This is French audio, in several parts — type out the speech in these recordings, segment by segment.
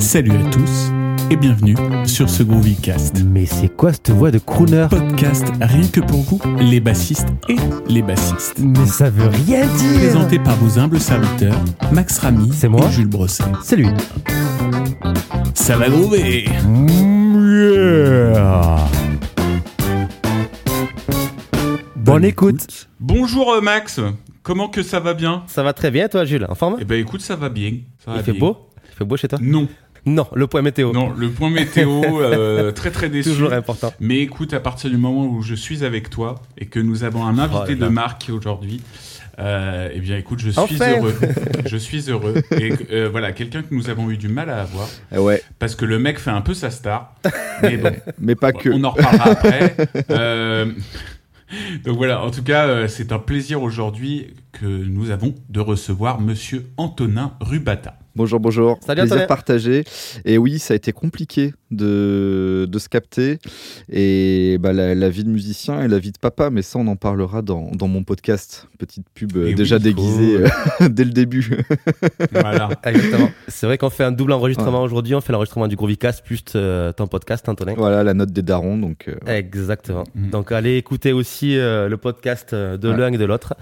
Salut à tous et bienvenue sur ce Groovycast. Mais c'est quoi cette voix de crooner? Podcast rien que pour vous, les bassistes et les bassistes. Mais ça veut rien dire Présenté par vos humbles serviteurs, Max Ramy C'est moi et Jules Brosset. C'est lui. Ça va groover Bonne écoute. Bonjour euh, Max, comment que ça va bien? Ça va très bien toi Jules, en forme? Eh ben écoute, ça va bien. Ça va Il fait bien. beau? Il fait beau chez toi? Non, Non, le point météo. non, le point météo, euh, très très déçu. Toujours important. Mais écoute, à partir du moment où je suis avec toi et que nous avons un invité Oh de marque aujourd'hui, euh, eh bien écoute, je suis Enfin heureux. je suis heureux. Et euh, voilà, quelqu'un que nous avons eu du mal à avoir Eh ouais, parce que le mec fait un peu sa star. Mais bon, mais pas que. On en reparlera après. Euh, donc voilà, en tout cas, euh, c'est un plaisir aujourd'hui que nous avons de recevoir Monsieur Antonin Rubata. Bonjour, bonjour. Salut, Plaisir partagé. Et oui, ça a été compliqué de, de se capter. Et bah, la, la vie de musicien et la vie de papa, mais ça, on en parlera dans, dans mon podcast. Petite pub Et déjà oui, déguisée euh, dès le début. Voilà. Exactement. C'est vrai qu'on fait un double enregistrement aujourd'hui. On fait l'enregistrement du Groovycast plus euh, ton podcast, Antonin. voilà, la note des darons. Donc, euh, Exactement. Mhm. Donc allez écouter aussi euh, le podcast de Ouais. l'un et de l'autre.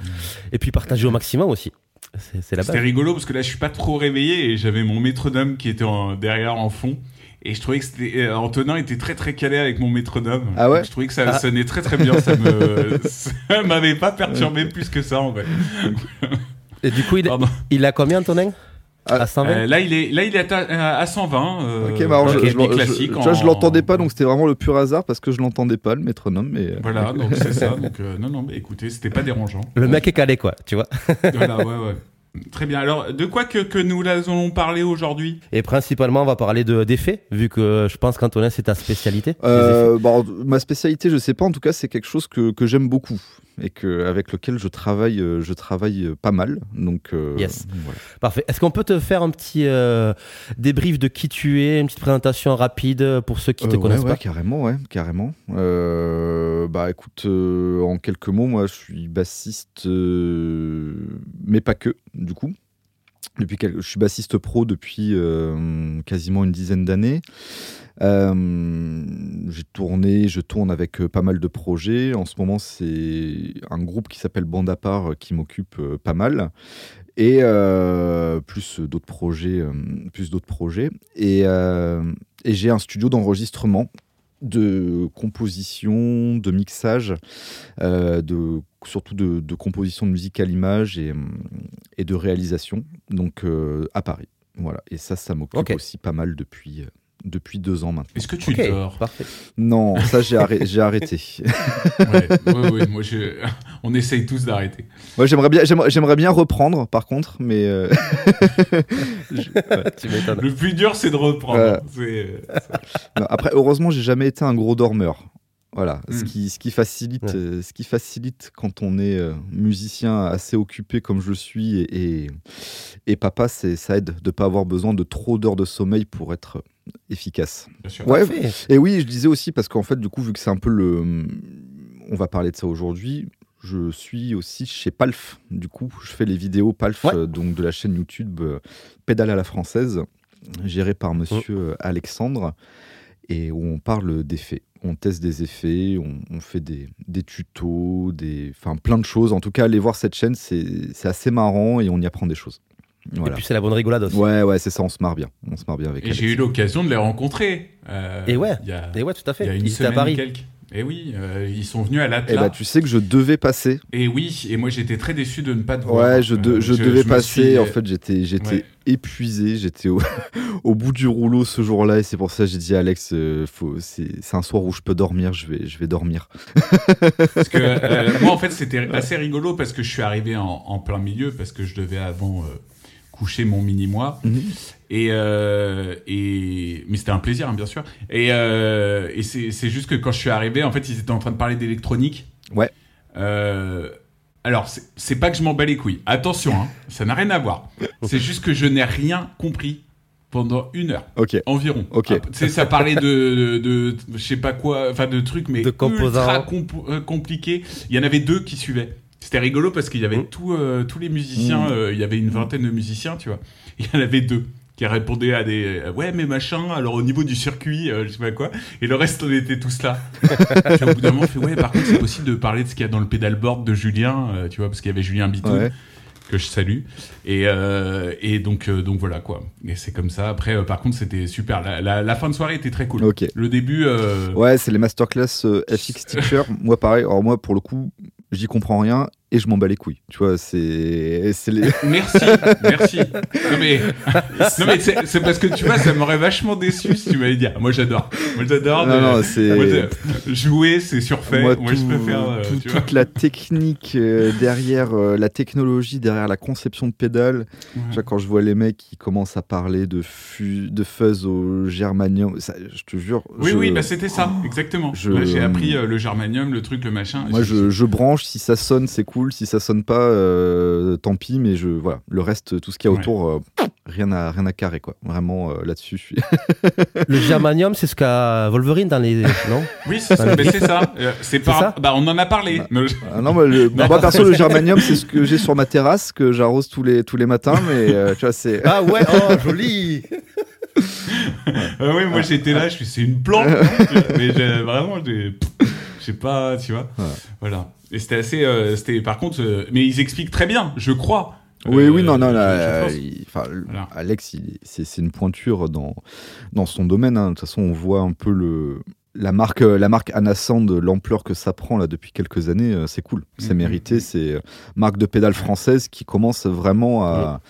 Et puis partagez au maximum aussi. C'est C'était rigolo parce que là, je suis pas trop réveillé et j'avais mon métronome qui était en- derrière en fond. Et je trouvais que c'était, euh, Antonin était très très calé avec mon métronome. Ah ouais? Donc, Je trouvais que ça Ah. sonnait très très bien. Ça me, ça m'avait pas perturbé plus que ça en vrai. Et du coup, il, il a combien Antonin? À 120 Euh, là, il est, là, il est à, à 120. euh, Ok, marrant, je, je, je- l'entendais pas, donc c'était vraiment le pur hasard parce que je l'entendais pas, le métronome. Mais, euh, Voilà, donc c'est ça. Donc, euh, non, non, mais écoutez, c'était pas dérangeant. Le mec est calé quoi, tu vois. Voilà, ouais, ouais. Très bien. Alors, de quoi que, que nous allons parler aujourd'hui? Et principalement, on va parler de d'effets, vu que je pense qu'Antonin, c'est ta spécialité. Euh, bon, ma spécialité, je sais pas. En tout cas, c'est quelque chose que, que j'aime beaucoup et que avec lequel je travaille, euh, je travaille pas mal. Donc, euh, Yes. voilà. Parfait. Est-ce qu'on peut te faire un petit euh, débrief de qui tu es, une petite présentation rapide pour ceux qui te Euh, connaissent ouais, ouais, pas? carrément, ouais, carrément. Euh, bah, écoute, euh, en quelques mots, moi, je suis bassiste, euh, mais pas que, du coup. Depuis je suis bassiste pro depuis euh, quasiment une dizaine d'années. J'ai tourné, je tourne avec pas mal de projets. En ce moment, c'est un groupe qui s'appelle Bande à qui m'occupe pas mal. Et plus d'autres projets, et j'ai un studio d'enregistrement, de composition, de mixage, euh, de, surtout de, de composition de musique à l'image et, et de réalisation, donc euh, à Paris. Voilà. Et ça, ça m'occupe aussi pas mal depuis, euh, depuis deux ans maintenant. Est-ce que tu dors parfait. Non, ça, j'ai arrêté. j'ai arrêté. ouais, ouais, ouais, moi, je... on essaye tous d'arrêter. Moi, j'aimerais bien, j'aimerais, j'aimerais bien reprendre, par contre, mais euh, je- ouais. Tu m'étonnes. Le plus dur, c'est de reprendre. Non, après, heureusement, j'ai jamais été un gros dormeur. Voilà, ce, Mm. qui, ce, qui facilite, Ouais. euh, ce qui facilite quand on est euh, musicien assez occupé comme je le suis et, et, et papa, c'est, ça aide de ne pas avoir besoin de trop d'heures de sommeil pour être efficace. Bien sûr. Ouais, et oui, je disais aussi parce qu'en fait, du coup, vu que c'est un peu le. On va parler de ça aujourd'hui. Je suis aussi chez Palf. Du coup, je fais les vidéos Palf, Ouais. euh, donc de la chaîne YouTube euh, Pédale à la française, gérée par monsieur euh, Alexandre, et où on parle d'effets. On teste des effets, on, on fait des, des tutos, des, enfin plein de choses. En tout cas, allez voir cette chaîne, c'est c'est assez marrant et on y apprend des choses. Et Voilà. puis c'est la bonne rigolade aussi. Ouais, ouais, c'est ça, on se marre bien. On se marre bien avec Et j'ai eu l'occasion de les rencontrer. euh, Et ouais. Il y a, Et ouais, tout à il y a fait. une à semaine Paris. quelques. Et oui, euh, ils sont venus à Eh l'Atlas. bah, tu sais que je devais passer Et oui, et moi j'étais très déçu de ne pas te voir. Ouais, je, de- Euh, je devais passer. suis- En fait, j'étais, j'étais Ouais. épuisé. J'étais au, au bout du rouleau ce jour-là, et c'est pour ça que j'ai dit à Alex, euh, c'est, un soir où je peux dormir. Je vais, je vais dormir. Parce que euh, moi, en fait, c'était assez rigolo parce que je suis arrivé en, en plein milieu parce que je devais avant euh, coucher mon mini-moi. Et, euh, et mais c'était un plaisir, hein, bien sûr. Et, euh, et c'est juste que quand je suis arrivé, en fait, ils étaient en train de parler d'électronique. Ouais. Euh, alors, c'est- pas que je m'en bats les couilles. Attention, hein, ça n'a rien à voir. C'est juste que je n'ai rien compris pendant une heure Ok. environ. Ok. Ah, tu sais, ça parlait de, de, de- je sais pas quoi, enfin de trucs, mais De composants. ultra euh, compliqués. Il y en avait deux qui suivaient. C'était rigolo parce qu'il y avait Mm. tous, euh, tous les musiciens, Mm. euh, il y avait une vingtaine de musiciens, tu vois. Il y en avait deux qui répondait à des euh, ouais mais machin alors au niveau du circuit euh, je sais pas quoi. Et le reste on était tous là. Puis au bout d'un moment on fait ouais par contre c'est possible de parler de ce qu'il y a dans le pedalboard de Julien euh, tu vois parce qu'il y avait Julien Bitou Ouais. que je salue. Et euh, et donc euh, donc voilà quoi. Et c'est comme ça. Après euh, par contre c'était super. La, la, la fin de soirée était très cool. Le début euh, Ouais, c'est les masterclass FX Teacher. moi, pareil. Alors, moi, pour le coup, j'y comprends rien et je m'en bats les couilles. Tu vois, c'est. les... Merci, merci. Non mais, non mais c'est parce que tu vois, ça m'aurait vachement déçu si tu m'avais dit. ah, Moi j'adore, moi j'adore. Non, de- non, c'est- jouer, c'est surfait. Moi, je tout- préfère. euh, tout- tu vois. toute la technique euh, derrière, euh, la technologie derrière la conception de vois, quand je vois les mecs qui commencent à parler de, fu- de fuzz au germanium, ça, je te jure. Oui, je- oui, bah c'était ça, exactement. je- j'ai appris euh, le germanium, le truc, le machin. Moi, je, je branche. Si ça sonne, c'est cool. Si ça sonne pas, euh, tant pis. Mais je, voilà, le reste, tout ce qu'il y a Ouais. autour, euh, rien à rien à carrer quoi. Vraiment euh, là-dessus, je suis. Le germanium, c'est ce qu'a Wolverine dans les. Non? Oui, c'est ça. Les mais c'est ça. C'est par. ça? Bah, on en a parlé. mais- Ah non, moi, le- Non. moi, perso, le germanium, c'est ce que j'ai sur ma terrasse que j'arrose tous les tous les matins. Mais euh, tu vois, c'est. Ah ouais, oh joli oui, moi j'étais là, je suis, c'est une plante. mais vraiment, j'ai, je sais pas, tu vois. Ouais. Voilà. Et c'était assez, euh, c'était, par contre, euh, mais ils expliquent très bien, je crois. Oui, Euh, oui, non, non, je- là, euh, il- Voilà. Alex, c'est c'est une pointure dans, dans son domaine. hein. De toute façon, on voit un peu le, la marque, euh, la marque Anna Sand, l'ampleur que ça prend là depuis quelques années. euh, C'est cool, c'est Mhm. mérité. C'est euh, marque de pédale française qui commence vraiment à,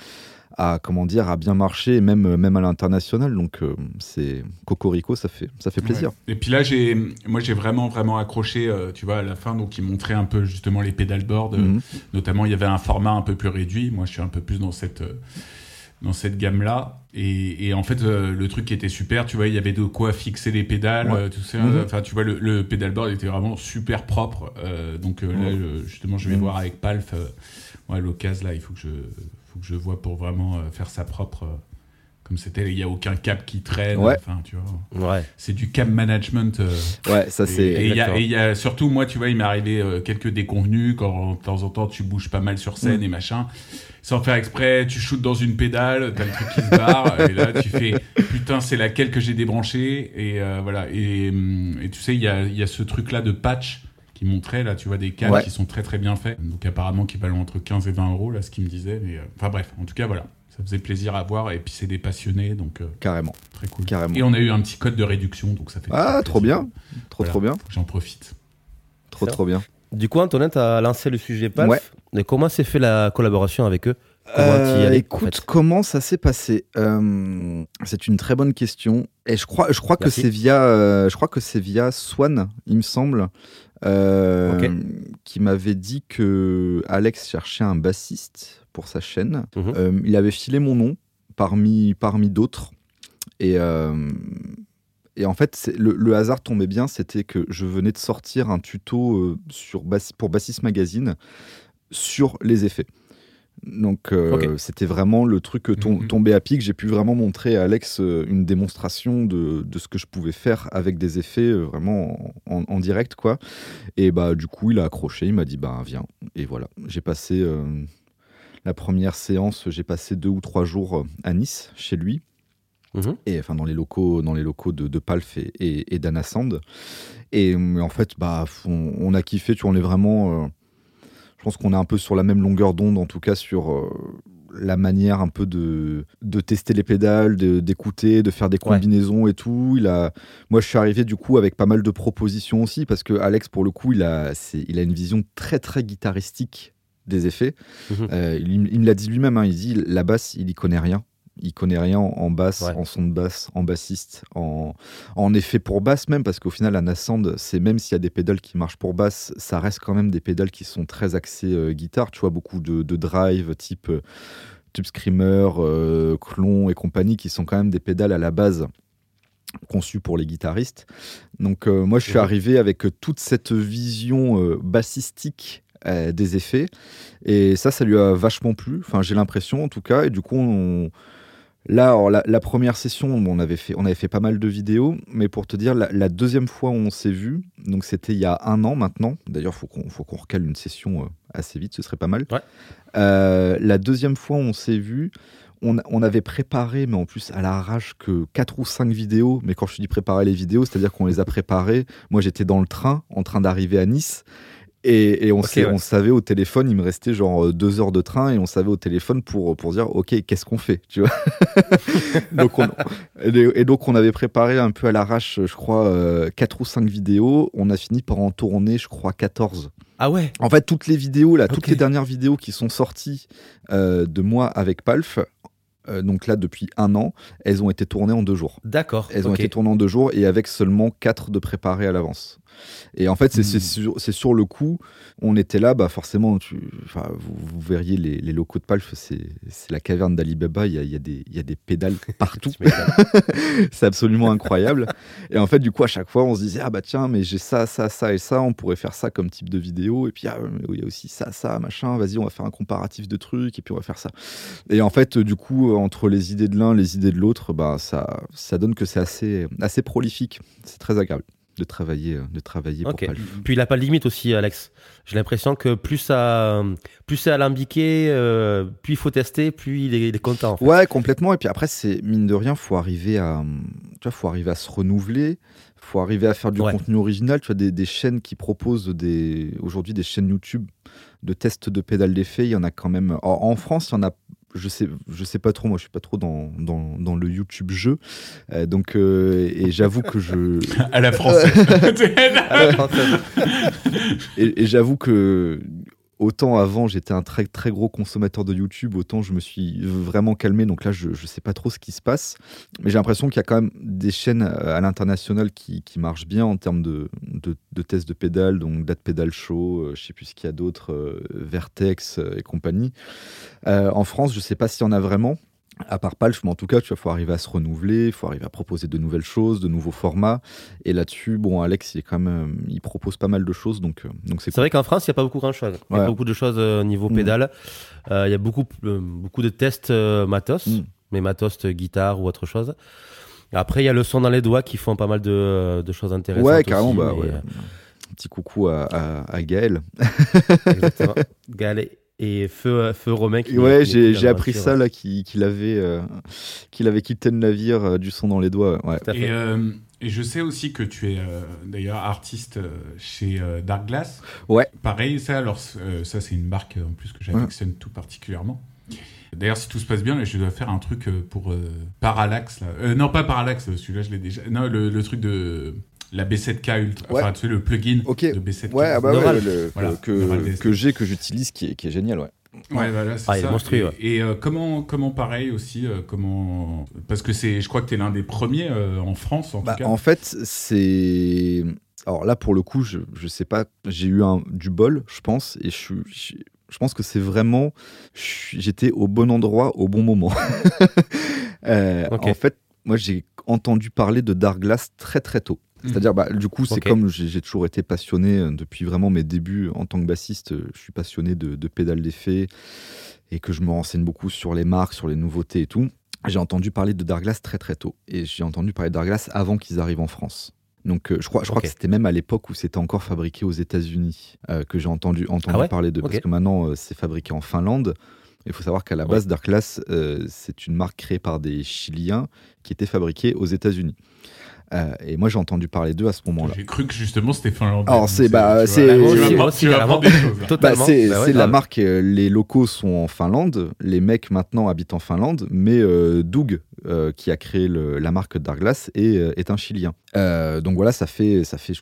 à comment dire, à bien marcher, même, euh, même à l'international. Donc, euh, c'est Cocorico, ça fait, ça fait plaisir. Ouais. Et puis là, j'ai, moi, j'ai vraiment, vraiment accroché, euh, tu vois, à la fin, donc ils montraient un peu justement les pédalboards. euh, Mhm. Notamment, il y avait un format un peu plus réduit. Moi, je suis un peu plus dans cette, dans cette gamme-là. Et, et en fait, le truc qui était super, tu vois, il y avait de quoi fixer les pédales, Ouais. tout ça. Mhm. Enfin, tu vois, le, le pédalboard était vraiment super propre. Donc là, Ouais. justement, je vais Mhm. voir avec Palf. Ouais, l'occasion, là, il faut que je, faut que je vois pour vraiment euh, faire ça propre. euh, comme c'était, il n'y a aucun cap qui traîne. Ouais. Enfin, tu vois, Ouais. c'est du cap management. euh, Ouais, ça c'est. et il y, a- y surtout moi, tu vois, il m'est arrivé euh, quelques déconvenus quand de temps en temps tu bouges pas mal sur scène Mm. et machin. Sans faire exprès, tu shootes dans une pédale, t'as le truc qui se barre, et là tu fais putain, c'est laquelle que j'ai débranché et euh, voilà. Et, hum, et tu sais, il y a, y a ce truc là de patch qui montrait là, tu vois, des Ouais. qui sont très très bien faits. Donc apparemment qui valent entre 15 et 20 euros là, ce qu'il me disait. Mais euh, enfin bref, en tout cas voilà, ça faisait plaisir à voir et puis c'est des passionnés donc euh, Carrément, très cool. carrément. Et on a eu un petit code de réduction donc ça fait. Ah, très trop bien, trop Voilà. trop bien, J'en profite. trop trop bien. Du coup, Antonin, tu as lancé le sujet PALF. Ouais. Mais comment s'est fait la collaboration avec eux? Comment Euh, allais, en écoute, fait? comment ça s'est passé? Euh, C'est une très bonne question. Et je crois, je crois que c'est via, euh, je crois que c'est via Swan, il me semble, euh, qui m'avait dit que Alex cherchait un bassiste pour sa chaîne. Mhm. Euh, il avait filé mon nom parmi parmi d'autres. Et euh, et en fait, le, le hasard tombait bien, c'était que je venais de sortir un tuto sur Bass- pour Bassist Magazine sur les effets. Donc euh, c'était vraiment le truc tom- Mhm. tombé à pic. J'ai pu vraiment montrer à Alex euh, une démonstration de, de ce que je pouvais faire avec des effets euh, vraiment en, en direct quoi. Et bah du coup il a accroché, il m'a dit bah viens. Et voilà, j'ai passé euh, la première séance, j'ai passé deux ou trois jours à Nice chez lui Mhm. et enfin dans les locaux dans les locaux de, de Palf et, et, et et euh, en fait bah on, on a kiffé tu vois, on est vraiment euh, je pense qu'on est un peu sur la même longueur d'onde en tout cas sur euh, la manière un peu de, de tester les pédales, de- d'écouter, de, faire des Ouais. combinaisons et tout. Il a, moi, je suis arrivé du coup avec pas mal de propositions aussi parce que Alex, pour le coup, il a, c'est- il a une vision très très guitaristique des effets. Mhm. Euh, il, il me l'a dit lui-même. hein, il dit la basse, il y connaît rien. Il connaît rien en, basse, Ouais. en son de basse, en bassiste, en, en effet pour basse même, parce qu'au final, la Nascend, c'est même s'il y a des pédales qui marchent pour basse, ça reste quand même des pédales qui sont très axées euh, guitare. Tu vois, beaucoup de, de drive type, euh, type Screamer, euh, Clon et compagnie, qui sont quand même des pédales à la base conçues pour les guitaristes. Donc euh, moi, je suis arrivé avec toute cette vision bassistique des effets. Et ça, ça lui a vachement plu. Enfin, j'ai l'impression, en tout cas. Et du coup, on... là, alors, la, la première session, bon, on avait fait, on avait fait pas mal de vidéos. Mais pour te dire, la, la deuxième fois où on s'est vu, donc c'était il y a un an maintenant. D'ailleurs, faut qu'on, faut qu'on recale une session euh, assez vite. Ce serait pas mal. Ouais. Euh, la deuxième fois où on s'est vu, on, on avait préparé, mais en plus à l'arrache, que 4 ou 5 vidéos. Mais quand je dis préparer les vidéos, c'est-à-dire qu'on les a préparées. Moi, j'étais dans le train, en train d'arriver à Nice. Et, et on, ouais. savait au téléphone, il me restait genre euh, deux heures de train, et on savait au téléphone pour, pour dire, OK, qu'est-ce qu'on fait tu vois? Donc on, et, donc on avait préparé un peu à l'arrache, je crois, euh, 4 ou 5 vidéos. On a fini par en tourner, je crois, 14. Ah ouais En fait, toutes les vidéos, là, toutes les dernières vidéos qui sont sorties euh, de moi avec Palf, euh, donc là depuis un an, elles ont été tournées en deux jours. D'accord. Elles ont été tournées en deux jours et avec seulement quatre de préparés à l'avance. Et en fait, c'est c'est sur, le coup, on était là, bah forcément, tu, vous, vous verriez les, les locaux de Palf, c'est la caverne d'Alibaba, il y a, y, a y a des pédales partout. C'est absolument incroyable. Et en fait, du coup, à chaque fois, on se disait, ah bah tiens, mais j'ai ça, ça, ça et ça, on pourrait faire ça comme type de vidéo. Et puis, ah, il y a aussi ça, ça, machin, vas-y, on va faire un comparatif de trucs, et puis on va faire ça. Et en fait, du coup, entre les idées de l'un, les idées de l'autre, bah, ça, ça donne que c'est assez, assez prolifique. C'est très agréable de travailler, euh, de travailler Ok. pour Palf. Puis il n'a pas de limite aussi, Alex. J'ai l'impression que plus ça, plus c'est alambiqué, euh, plus il faut tester, plus il est, il est content. en fait. Ouais, complètement. Et puis après, c'est mine de rien, faut arriver à, tu vois, faut arriver à se renouveler, faut arriver à faire du Ouais. contenu original. Tu vois, des, des chaînes qui proposent des, aujourd'hui des chaînes YouTube de tests de pédales d'effet. Il y en a quand même. En, en France, il y en a. Je sais, je sais pas trop. Moi, je suis pas trop dans, dans, dans le YouTube jeu. Euh, donc, euh, et j'avoue que je, À la française. À la française. et, et j'avoue que autant avant j'étais un très très gros consommateur de YouTube, autant je me suis vraiment calmé. Donc là, je, je sais pas trop ce qui se passe, mais j'ai l'impression qu'il y a quand même des chaînes euh, à l'international qui, qui marchent bien en termes de, de, de tests de pédales, donc Date Pedal Show, euh, je sais plus ce qu'il y a d'autres, euh, Vertex et compagnie. En France, je sais pas s'il y en a vraiment. À part Palf, mais en tout cas, tu vois, faut arriver à se renouveler, il faut arriver à proposer de nouvelles choses, de nouveaux formats. Et là-dessus, bon, Alex, il est quand même, euh, il propose pas mal de choses, donc euh, donc c'est C'est vrai qu'en France, il n'y a pas beaucoup grand-chose. Il y a Ouais. pas beaucoup de choses euh, au niveau Mm. pédale. Il y a beaucoup, beaucoup de tests matos, Mm. mais matos guitare ou autre chose. Après, il y a le son dans les doigts qui font pas mal de, de choses intéressantes. Ouais, aussi, carrément. Bah, mais, ouais. Un petit coucou à, à, à Gaël. Exactement. Gaël et Feu, Feu Romain. Qui ouais, j'ai appris ça là, qu'il qu'il avait, euh, qu'il avait quitté le navire euh, du son dans les doigts. Ouais. Et, euh, et je sais aussi que tu es euh, d'ailleurs artiste chez euh, Dark Glass. Ouais. Pareil, ça, alors, euh, ça c'est une marque en plus que j'affectionne tout particulièrement. D'ailleurs, si tout se passe bien, là, je dois faire un truc pour euh, Parallax. Là. Euh, non, pas Parallax, celui-là je l'ai déjà. Non, le, le truc de la B7K Ultra. Ouais. Enfin, tu sais, le plugin de B7K. Ouais, ah bah Neural. ouais, le- Voilà, que, que, j'ai, que j'utilise, qui est, qui est génial. Ouais. Ouais, voilà, c'est Ah, ça. monstrueux, Et, ouais. et, euh, comment, comment pareil aussi, euh, comment parce que c'est, je crois que tu es l'un des premiers euh, en France en Bah, tout cas. en fait, c'est. Alors là, pour le coup, je, je sais pas, j'ai eu un, du bol, je pense, et je suis. Je, je pense que c'est vraiment. J'étais au bon endroit au bon moment. Euh. En fait, moi, j'ai entendu parler de Dark Glass très très tôt. C'est-à-dire, bah, du coup, c'est comme j'ai toujours été passionné euh, depuis vraiment mes débuts en tant que bassiste. euh, Je suis passionné de, de pédales d'effet et que je me renseigne beaucoup sur les marques, sur les nouveautés et tout. J'ai entendu parler de Dark Glass très très tôt et j'ai entendu parler de Dark Glass avant qu'ils arrivent en France. Donc, euh, je crois, je crois que c'était même à l'époque où c'était encore fabriqué aux États-Unis euh, que j'ai entendu, entendu Ah ouais parler de. Parce Ok. que maintenant, euh, c'est fabriqué en Finlande. Il faut savoir qu'à la Ouais. base, Dark Glass, euh, c'est une marque créée par des Chiliens qui était fabriquée aux États-Unis. Euh, et moi, j'ai entendu parler d'eux à ce moment-là. J'ai cru que justement c'était finlandais. Alors, c'est- bah, tu c'est-. Bah, Bah la marque, euh, les locaux sont en Finlande, les mecs maintenant habitent en Finlande, mais euh, Doug, euh, qui a créé le- la marque Dark Glass, est, euh, est un Chilien. Euh, donc voilà, ça fait, ça fait,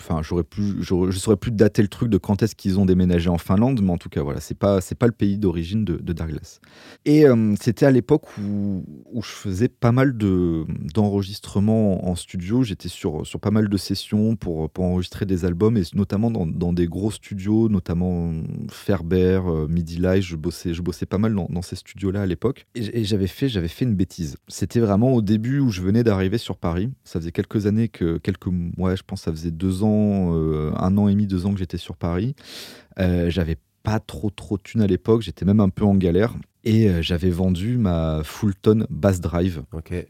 enfin, j'aurais plus, je saurais plus dater le truc de quand est-ce qu'ils ont déménagé en Finlande, mais en tout cas voilà, c'est pas, c'est pas le pays d'origine de, de Dark Glass. Et euh, c'était à l'époque où, où je faisais pas mal de d'enregistrements en studio. J'étais sur, sur pas mal de sessions pour, pour enregistrer des albums, et notamment dans, dans des gros studios, notamment euh, Ferber, euh, Midi Live. Je bossais, je bossais pas mal dans, ces studios-là à l'époque. Et, j'avais fait, fait une bêtise. C'était vraiment au début où je venais d'arriver sur Paris. Ça faisait quelques années que, quelques mois, je pense, ça faisait deux ans, euh, un an et demi, deux ans que j'étais sur Paris. Euh, j'avais pas trop trop de thunes à l'époque, j'étais même un peu en galère. Et euh, j'avais vendu ma Fulton Bass Drive.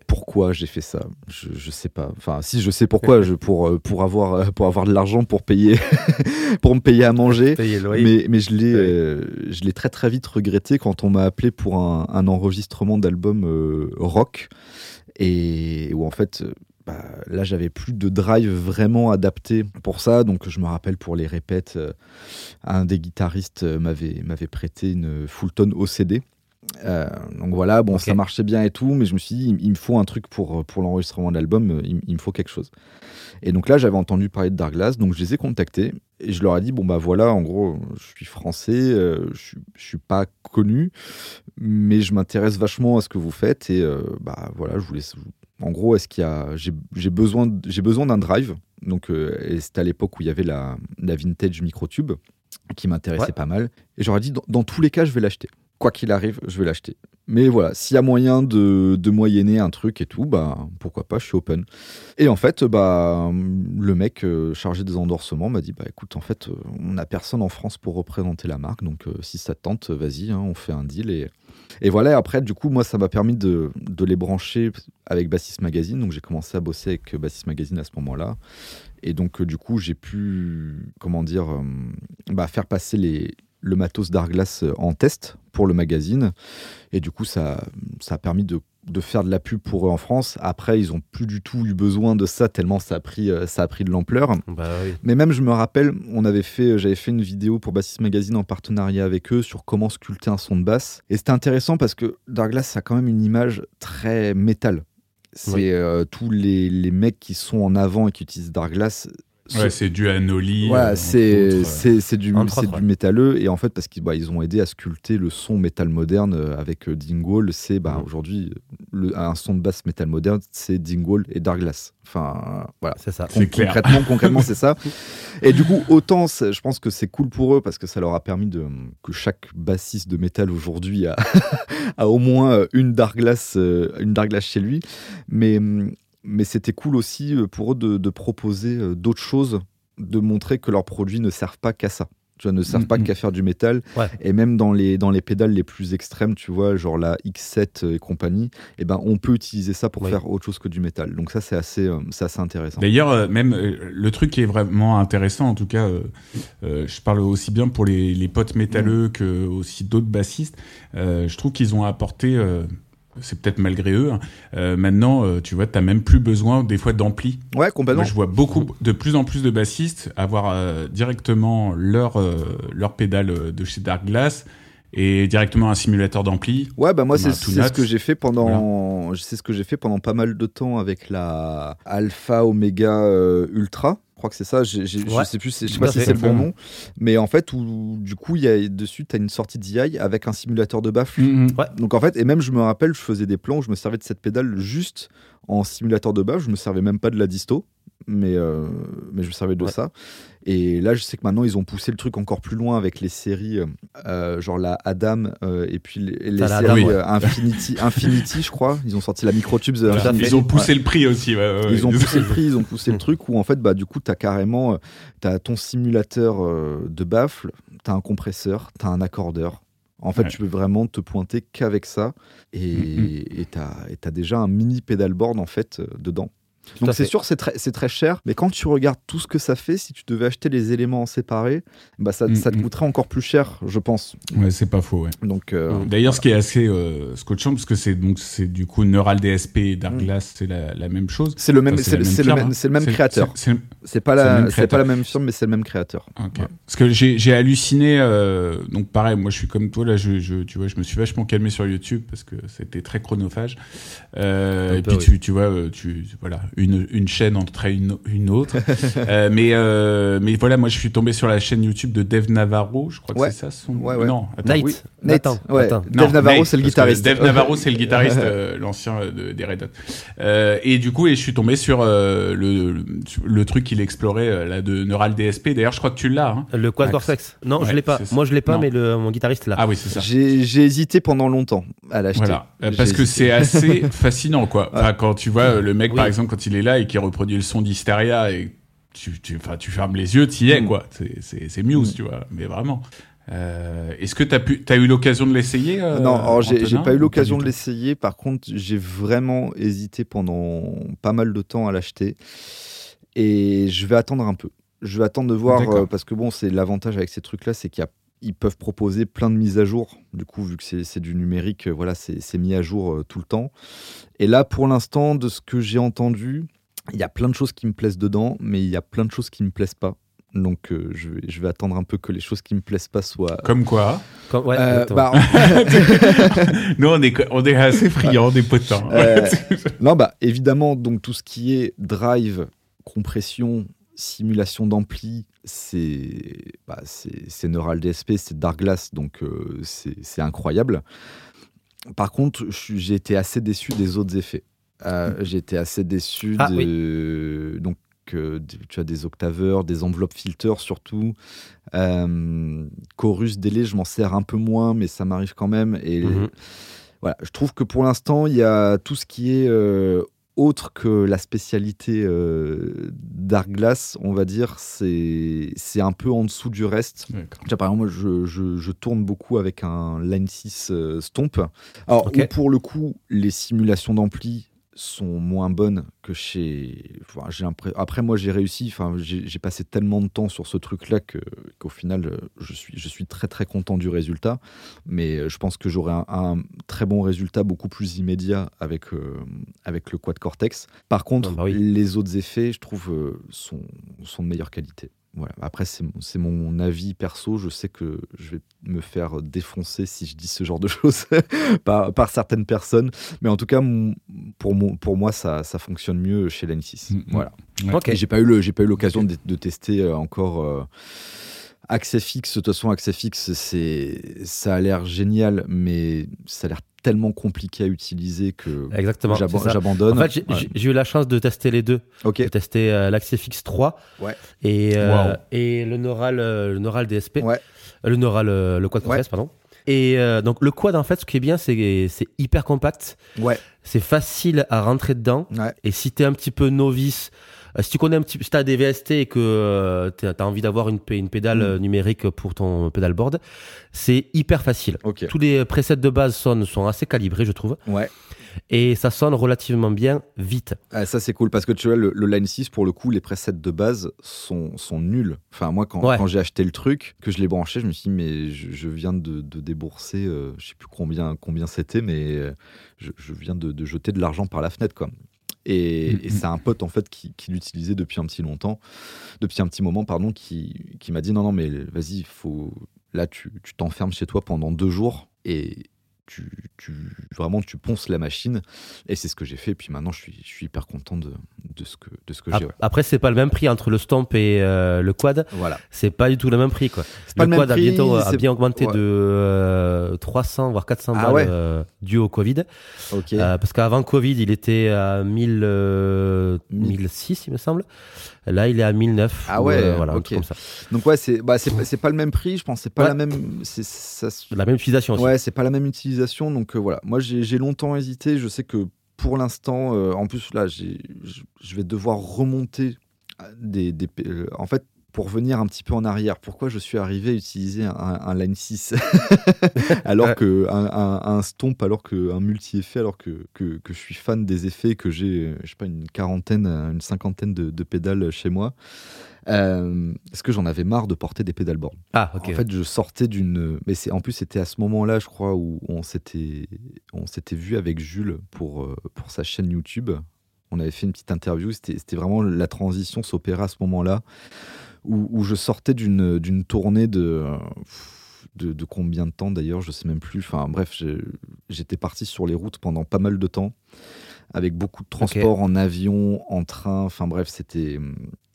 Pourquoi j'ai fait ça? Je, je sais pas. Enfin, si je sais pourquoi, je, pour, euh, pour, avoir, euh, pour avoir de l'argent pour payer, pour me payer à manger. Payer. Mais, mais je l'ai euh, je l'ai très très vite regretté quand on m'a appelé pour un, un enregistrement d'album euh, rock et où en fait bah, là j'avais plus de drive vraiment adapté pour ça donc je me rappelle pour les répètes un des guitaristes m'avait m'avait prêté une Fulton OCD Euh, donc voilà bon ça marchait bien et tout mais je me suis dit il, me faut un truc pour, pour l'enregistrement de l'album euh, il, il me faut quelque chose et donc là, j'avais entendu parler de Darkglass, donc je les ai contactés et je leur ai dit bon bah voilà, en gros, je suis français, euh, je, suis- je suis pas connu, mais je m'intéresse vachement à ce que vous faites et euh, bah voilà, je voulais. En gros, est-ce qu'il y a j'ai besoin besoin d'un drive, donc euh, c'était à l'époque où il y avait la, la vintage microtube qui m'intéressait Ouais. pas mal et j'aurais dit dans, dans tous les cas, je vais l'acheter. Quoi qu'il arrive, je vais l'acheter. Mais voilà, s'il y a moyen de, de un truc et tout, bah pourquoi pas, je suis open. Et en fait, bah, le mec euh, chargé des endorsements m'a dit bah écoute, en fait, euh, on n'a personne en France pour représenter la marque, donc euh, si ça te tente, vas-y, hein, on fait un deal. Et, et voilà, après, du coup, moi, ça m'a permis de, les brancher avec Bassist Magazine, donc j'ai commencé à bosser avec Bassist Magazine à ce moment-là. Et donc, du coup, j'ai pu, comment dire, bah, faire passer les, le matos d'Arglass euh, en test pour le magazine. Et du coup, ça, ça a permis de, de faire de la pub pour eux en France. Après, ils ont plus du tout eu besoin de ça tellement ça a pris, euh, ça a pris de l'ampleur. Bah oui. Mais même, je me rappelle, on avait fait, j'avais fait une vidéo pour Bassist Magazine en partenariat avec eux sur comment sculpter un son de basse. Et c'était intéressant parce que Darkglass, ça a quand même une image très métal. C'est euh, tous les, les mecs qui sont en avant et qui utilisent Darkglass. Ouais, c'est dû à Noli. Ouais, c'est c'est c'est du, du métalleux et en fait parce qu'ils bah, ils ont aidé à sculpter le son métal moderne euh, avec euh, Dingwall c'est bah, Mhm. aujourd'hui le- un son de basse métal moderne c'est Dingwall et Darkglass enfin voilà C'est ça. C'est clair. concrètement concrètement c'est ça et du coup autant je pense que c'est cool pour eux parce que ça leur a permis de que chaque bassiste de métal aujourd'hui a, a au moins une Darkglass euh, une chez lui mais mais c'était cool aussi euh, pour eux de, de proposer euh, d'autres choses de montrer que leurs produits ne servent pas qu'à ça. Tu vois, ne servent pas Mhm. qu'à faire du métal. Ouais. Et même dans les, dans les pédales les plus extrêmes, tu vois, genre la X7 et compagnie, eh ben, on peut utiliser ça pour faire autre chose que du métal. Donc ça, c'est assez, euh, c'est assez intéressant. D'ailleurs, euh, même euh, le truc qui est vraiment intéressant, en tout cas, euh, euh, je parle aussi bien pour les, les potes métalleux Mm. que aussi d'autres bassistes. euh, je trouve qu'ils ont apporté, euh, c'est peut-être malgré eux. hein, euh, maintenant, euh, tu vois, t'as même plus besoin des fois d'ampli. Ouais, complètement. Moi, je vois beaucoup, de plus en plus de bassistes avoir euh, directement leur leur pédale de chez Darkglass et directement un simulateur d'ampli. Ouais, bah moi c'est ce que j'ai fait pendant, c'est ce que j'ai fait pendant pas mal de temps avec la Alpha Omega euh, Ultra. Je crois que c'est ça. j'ai- Ouais. Je sais plus, c'est- je sais pas si c'est le bon nom, mais en fait où du coup il y a dessus t'as une sortie DI avec un simulateur de baffle. Ouais. Donc en fait, et même je me rappelle, je faisais des plans où je me servais de cette pédale juste en simulateur de baffle. Je me servais même pas de la disto, mais euh, mais je me servais de Ouais. ça. Et là, je sais que maintenant ils ont poussé le truc encore plus loin avec les séries, euh, euh, genre la Adam euh, et puis les, T'as séries Infinity, Infinity, je crois. Ils ont sorti la microtubes. Tout à fait. Infinity. Ils ont poussé le prix aussi. ouais, Ils ont poussé le prix, ils ont poussé le truc où en fait, bah, du coup, tu as carrément as ton simulateur de baffle, tu as un compresseur, tu as un accordeur. En fait, Ouais. tu peux vraiment te pointer qu'avec ça et Mhm. tu as, déjà un mini pedalboard en fait dedans. Tout Donc c'est sûr, c'est très, c'est très cher, mais quand tu regardes tout ce que ça fait, si tu devais acheter les éléments en séparé, bah ça, ça te Mhm. coûterait encore plus cher, je pense. Ouais, c'est pas faux. Ouais. Donc euh. D'ailleurs, ce qui est assez euh, scotchant, parce que c'est donc c'est du coup Neural DSP et Darkglass, c'est la, la même chose. c'est le même, Enfin, c'est le, même hein. le créateur. c'est- pas la, c'est pas la même firme, mais c'est le même créateur. Ouais. Parce que j'ai halluciné. euh, donc pareil, moi je suis comme toi là. Je, je tu vois, je me suis vachement calmé sur YouTube parce que c'était très chronophage. Euh, et puis tu, tu vois, tu voilà, une, une chaîne entraîne une, une autre. Euh, mais euh, mais voilà, moi je suis tombé sur la chaîne YouTube de Dave Navarro. Je crois que c'est ça son. Ouais, ouais. Non, attends. Oui. Nate, Attends, ouais. attends. Dave Non, Navarro, c'est le guitariste. Dave Navarro, c'est le guitariste, euh, l'ancien euh, de- des Red Hot. Euh, et du coup, et je suis tombé sur euh, le, le, le truc qu'il explorait là de Neural DSP. D'ailleurs, je crois que tu l'as. Hein. Le Quad Cortex. Non, ouais, je l'ai pas. Moi, je l'ai pas, Non. mais le, mon guitariste là. Ah oui, c'est ça. J'ai hésité pendant longtemps à l'acheter. Voilà, parce que c'est assez fascinant, quoi. Enfin, quand tu vois le mec, Oui. par exemple, quand il est là et qu'il reproduit le son d'Hysteria et tu, tu, fermes les yeux, t'y es, Mm. quoi. C'est- Muse, Mm. tu vois. Mais vraiment. Euh, Est-ce que tu as, pu, as eu l'occasion de l'essayer euh, non, j'ai pas eu l'occasion de l'essayer. Par contre, j'ai vraiment hésité pendant pas mal de temps à l'acheter. Et je vais attendre un peu. Je vais attendre de voir euh, parce que bon, c'est l'avantage avec ces trucs-là, c'est qu'il y a ils peuvent proposer plein de mises à jour. Du coup, vu que c'est du numérique, euh, voilà, c'est mis à jour euh, tout le temps. Et là, pour l'instant, de ce que j'ai entendu, il y a plein de choses qui me plaisent dedans, mais il y a plein de choses qui me plaisent pas. Donc, euh, je, vais, je vais attendre un peu que les choses qui me plaisent pas soient. Comme quoi Comme- ouais, Euh, bah, Nous, on est, on est assez friands des potins. Euh, non, bah évidemment, donc tout ce qui est drive, compression, simulation d'ampli, c'est bah, c'est c'est Neural DSP, c'est Darkglass, donc euh, c'est c'est incroyable. Par contre, j'ai été assez déçu des autres effets. Euh, j'ai été assez déçu Ah, de donc euh, tu as des octaveurs, des enveloppes filters surtout. Euh, Chorus Délai, je m'en sers un peu moins, mais ça m'arrive quand même. Et Mhm. voilà, je trouve que pour l'instant, il y a tout ce qui est autre que la spécialité euh, Darkglass, on va dire, c'est un peu en dessous du reste. Vois, par exemple, moi, je, je- je tourne beaucoup avec un Line 6 euh, Stomp. Alors, Ok. où pour le coup, les simulations d'ampli sont moins bonnes que chez. enfin, Après, moi, j'ai réussi. Enfin, j'ai passé tellement de temps sur ce truc-là que- qu'au final, je suis, je suis très très content du résultat. Mais euh, je pense que j'aurai un, un très bon résultat, beaucoup plus immédiat avec euh, avec le Quad Cortex. Par contre, Ah bah oui. les autres effets, je trouve, euh, sont sont de meilleure qualité. Voilà. Après, c'est mon- avis perso. Je sais que je vais me faire défoncer si je dis ce genre de choses par, par certaines personnes. Mais en tout cas, mon- pour, mon- pour moi, ça, ça fonctionne mieux chez l'N6. Mhm. Voilà. Ouais. Ok. Et j'ai pas eu l'occasion de, de tester euh, encore euh, AccessFix. De toute façon, AccessFix, c'est ça a l'air génial, mais ça a l'air tellement compliqué à utiliser que Exactement. j'abandonne. En fait, j'ai- Ouais. j'ai j'ai eu la chance de tester les deux. Ok. J'ai testé euh, l'Axefix 3 Ouais. et, euh, Wow. et le Neural, euh, le Neural DSP. Ouais. Euh, Le Neural, euh, le Quad Cortex, pardon. Et euh, donc le quad, en fait, ce qui est bien, c'est c'est hyper compact. Ouais. C'est facile à rentrer dedans. Ouais. Et si t'es un petit peu novice, euh, si tu connais un petit si t'as des VST et que euh, t'as as envie d'avoir une, une pédale Mm. euh, numérique pour ton pedalboard, c'est hyper facile. Tous les presets de base sont, sont assez calibrés, je trouve. Ouais. Et ça sonne relativement bien vite. Ah, ça c'est cool parce que tu vois le, le Line 6 pour le coup les presets de base sont, sont nuls. Enfin moi quand, Ouais. quand j'ai acheté le truc que je l'ai branché je me suis dit mais je, je viens de, de débourser euh, je sais plus combien combien c'était mais euh, je, je viens de, de jeter de l'argent par la fenêtre quoi. Et, Mhm. et c'est un pote en fait qui, qui l'utilisait depuis un petit longtemps, depuis un petit moment pardon, qui, qui m'a dit non non mais vas-y faut là tu tu t'enfermes chez toi pendant deux jours et tu, tu vraiment tu ponces la machine et c'est ce que j'ai fait. Et puis maintenant, je suis, je suis hyper content de, de ce que, de ce que j'ai. Ap- Après, c'est pas le même prix entre le Stomp et euh, le Quad. Voilà. C'est pas du tout le même prix, quoi. le Quad a, bientôt, a bien augmenté ouais. de euh, 300 voire 400 Ah balles ouais. euh, dû au Covid. Euh, parce qu'avant Covid, il était à 1000, euh, Mille. 1006, il me semble. Là, il est à 1009. Ah ou, ouais, euh, voilà, un ok. truc comme ça. Donc ouais, c'est bah, c'est pas- le même prix. Je pense c'est pas Ouais. la même. Ça, La même utilisation aussi. ouais, c'est pas la même utilisation. Donc euh, voilà. Moi, j'ai longtemps hésité. Je sais que pour l'instant, euh, en plus là, je vais devoir remonter des. des euh, en fait. Pour revenir un petit peu en arrière, pourquoi je suis arrivé à utiliser un, un Line 6 alors que un, un- un Stomp, alors que un multi-effet, alors que, que, que je suis fan des effets, que j'ai, je sais pas, une quarantaine, une cinquantaine de, de pédales chez moi. Euh, parce que j'en avais marre de porter des pédalboards. Ah, ok. En fait, je sortais d'une. Mais c'est en plus, c'était à ce moment-là, je crois, où on s'était, on s'était vu avec Jules pour, euh, pour sa chaîne YouTube. On avait fait une petite interview. C'était, c'était vraiment la transition s'opérait à ce moment-là, où, où je sortais d'une, tournée de, de. de combien de temps d'ailleurs Je sais même plus. Enfin bref, j'étais parti sur les routes pendant pas mal de temps, avec beaucoup de transports en avion, en train. Enfin bref, c'était.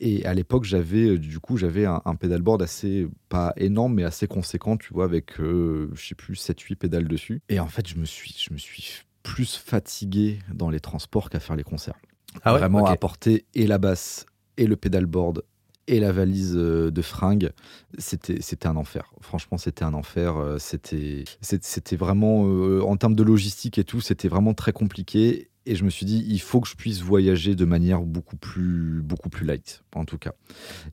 Et à l'époque, j'avais euh, du coup, j'avais un, un pédalboard assez pas énorme, mais assez conséquent, tu vois, avec euh, je sais plus 7-8 pédales dessus. Et en fait, je me suis, je me suis plus fatigué dans les transports qu'à faire les concerts. Ah ouais? Vraiment à porter et la basse et le pédalboard et la valise euh, de fringues, c'était c'était un enfer. Franchement, c'était un enfer. euh, C'était c'était vraiment euh, en termes de logistique et tout, c'était vraiment très compliqué. Et je me suis dit, il faut que je puisse voyager de manière beaucoup plus beaucoup plus light, en tout cas.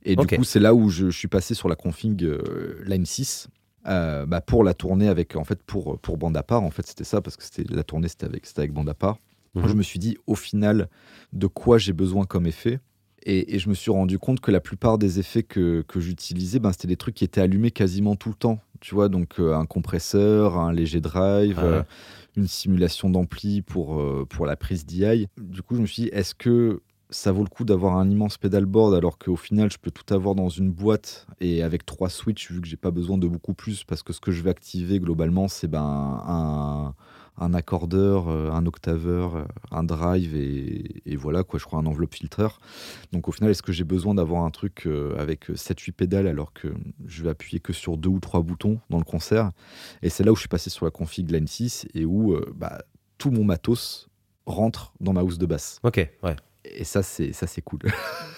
Et du coup, c'est là où je, je suis passé sur la config euh, Line 6 euh, bah, pour la tournée avec, en fait, pour, pour Bande à part. En fait, c'était ça, parce que c'était, la tournée, c'était avec, c'était avec Bande à part. Mhm. Je me suis dit, au final, de quoi j'ai besoin comme effet? Et, et je me suis rendu compte que la plupart des effets que, que j'utilisais, ben, c'était des trucs qui étaient allumés quasiment tout le temps. Tu vois, donc euh, un compresseur, un léger drive, Ah ouais. euh, une simulation d'ampli pour, euh, pour la prise DI. Du coup, je me suis dit, est-ce que ça vaut le coup d'avoir un immense pedalboard alors qu'au final, je peux tout avoir dans une boîte et avec trois switches, vu que j'ai pas besoin de beaucoup plus, parce que ce que je vais activer globalement, c'est ben, un, un accordeur, euh, un octaveur, euh, un drive et, voilà, quoi, je crois un enveloppe filtreur. Donc au final, est-ce que j'ai besoin d'avoir un truc euh, avec 7-8 pédales alors que je vais appuyer que sur deux ou trois boutons dans le concert? Et c'est là où je suis passé sur la config Line 6 et où bah, tout mon matos rentre dans ma housse de basse. Ok, ouais. Et ça, c'est ça, c'est cool.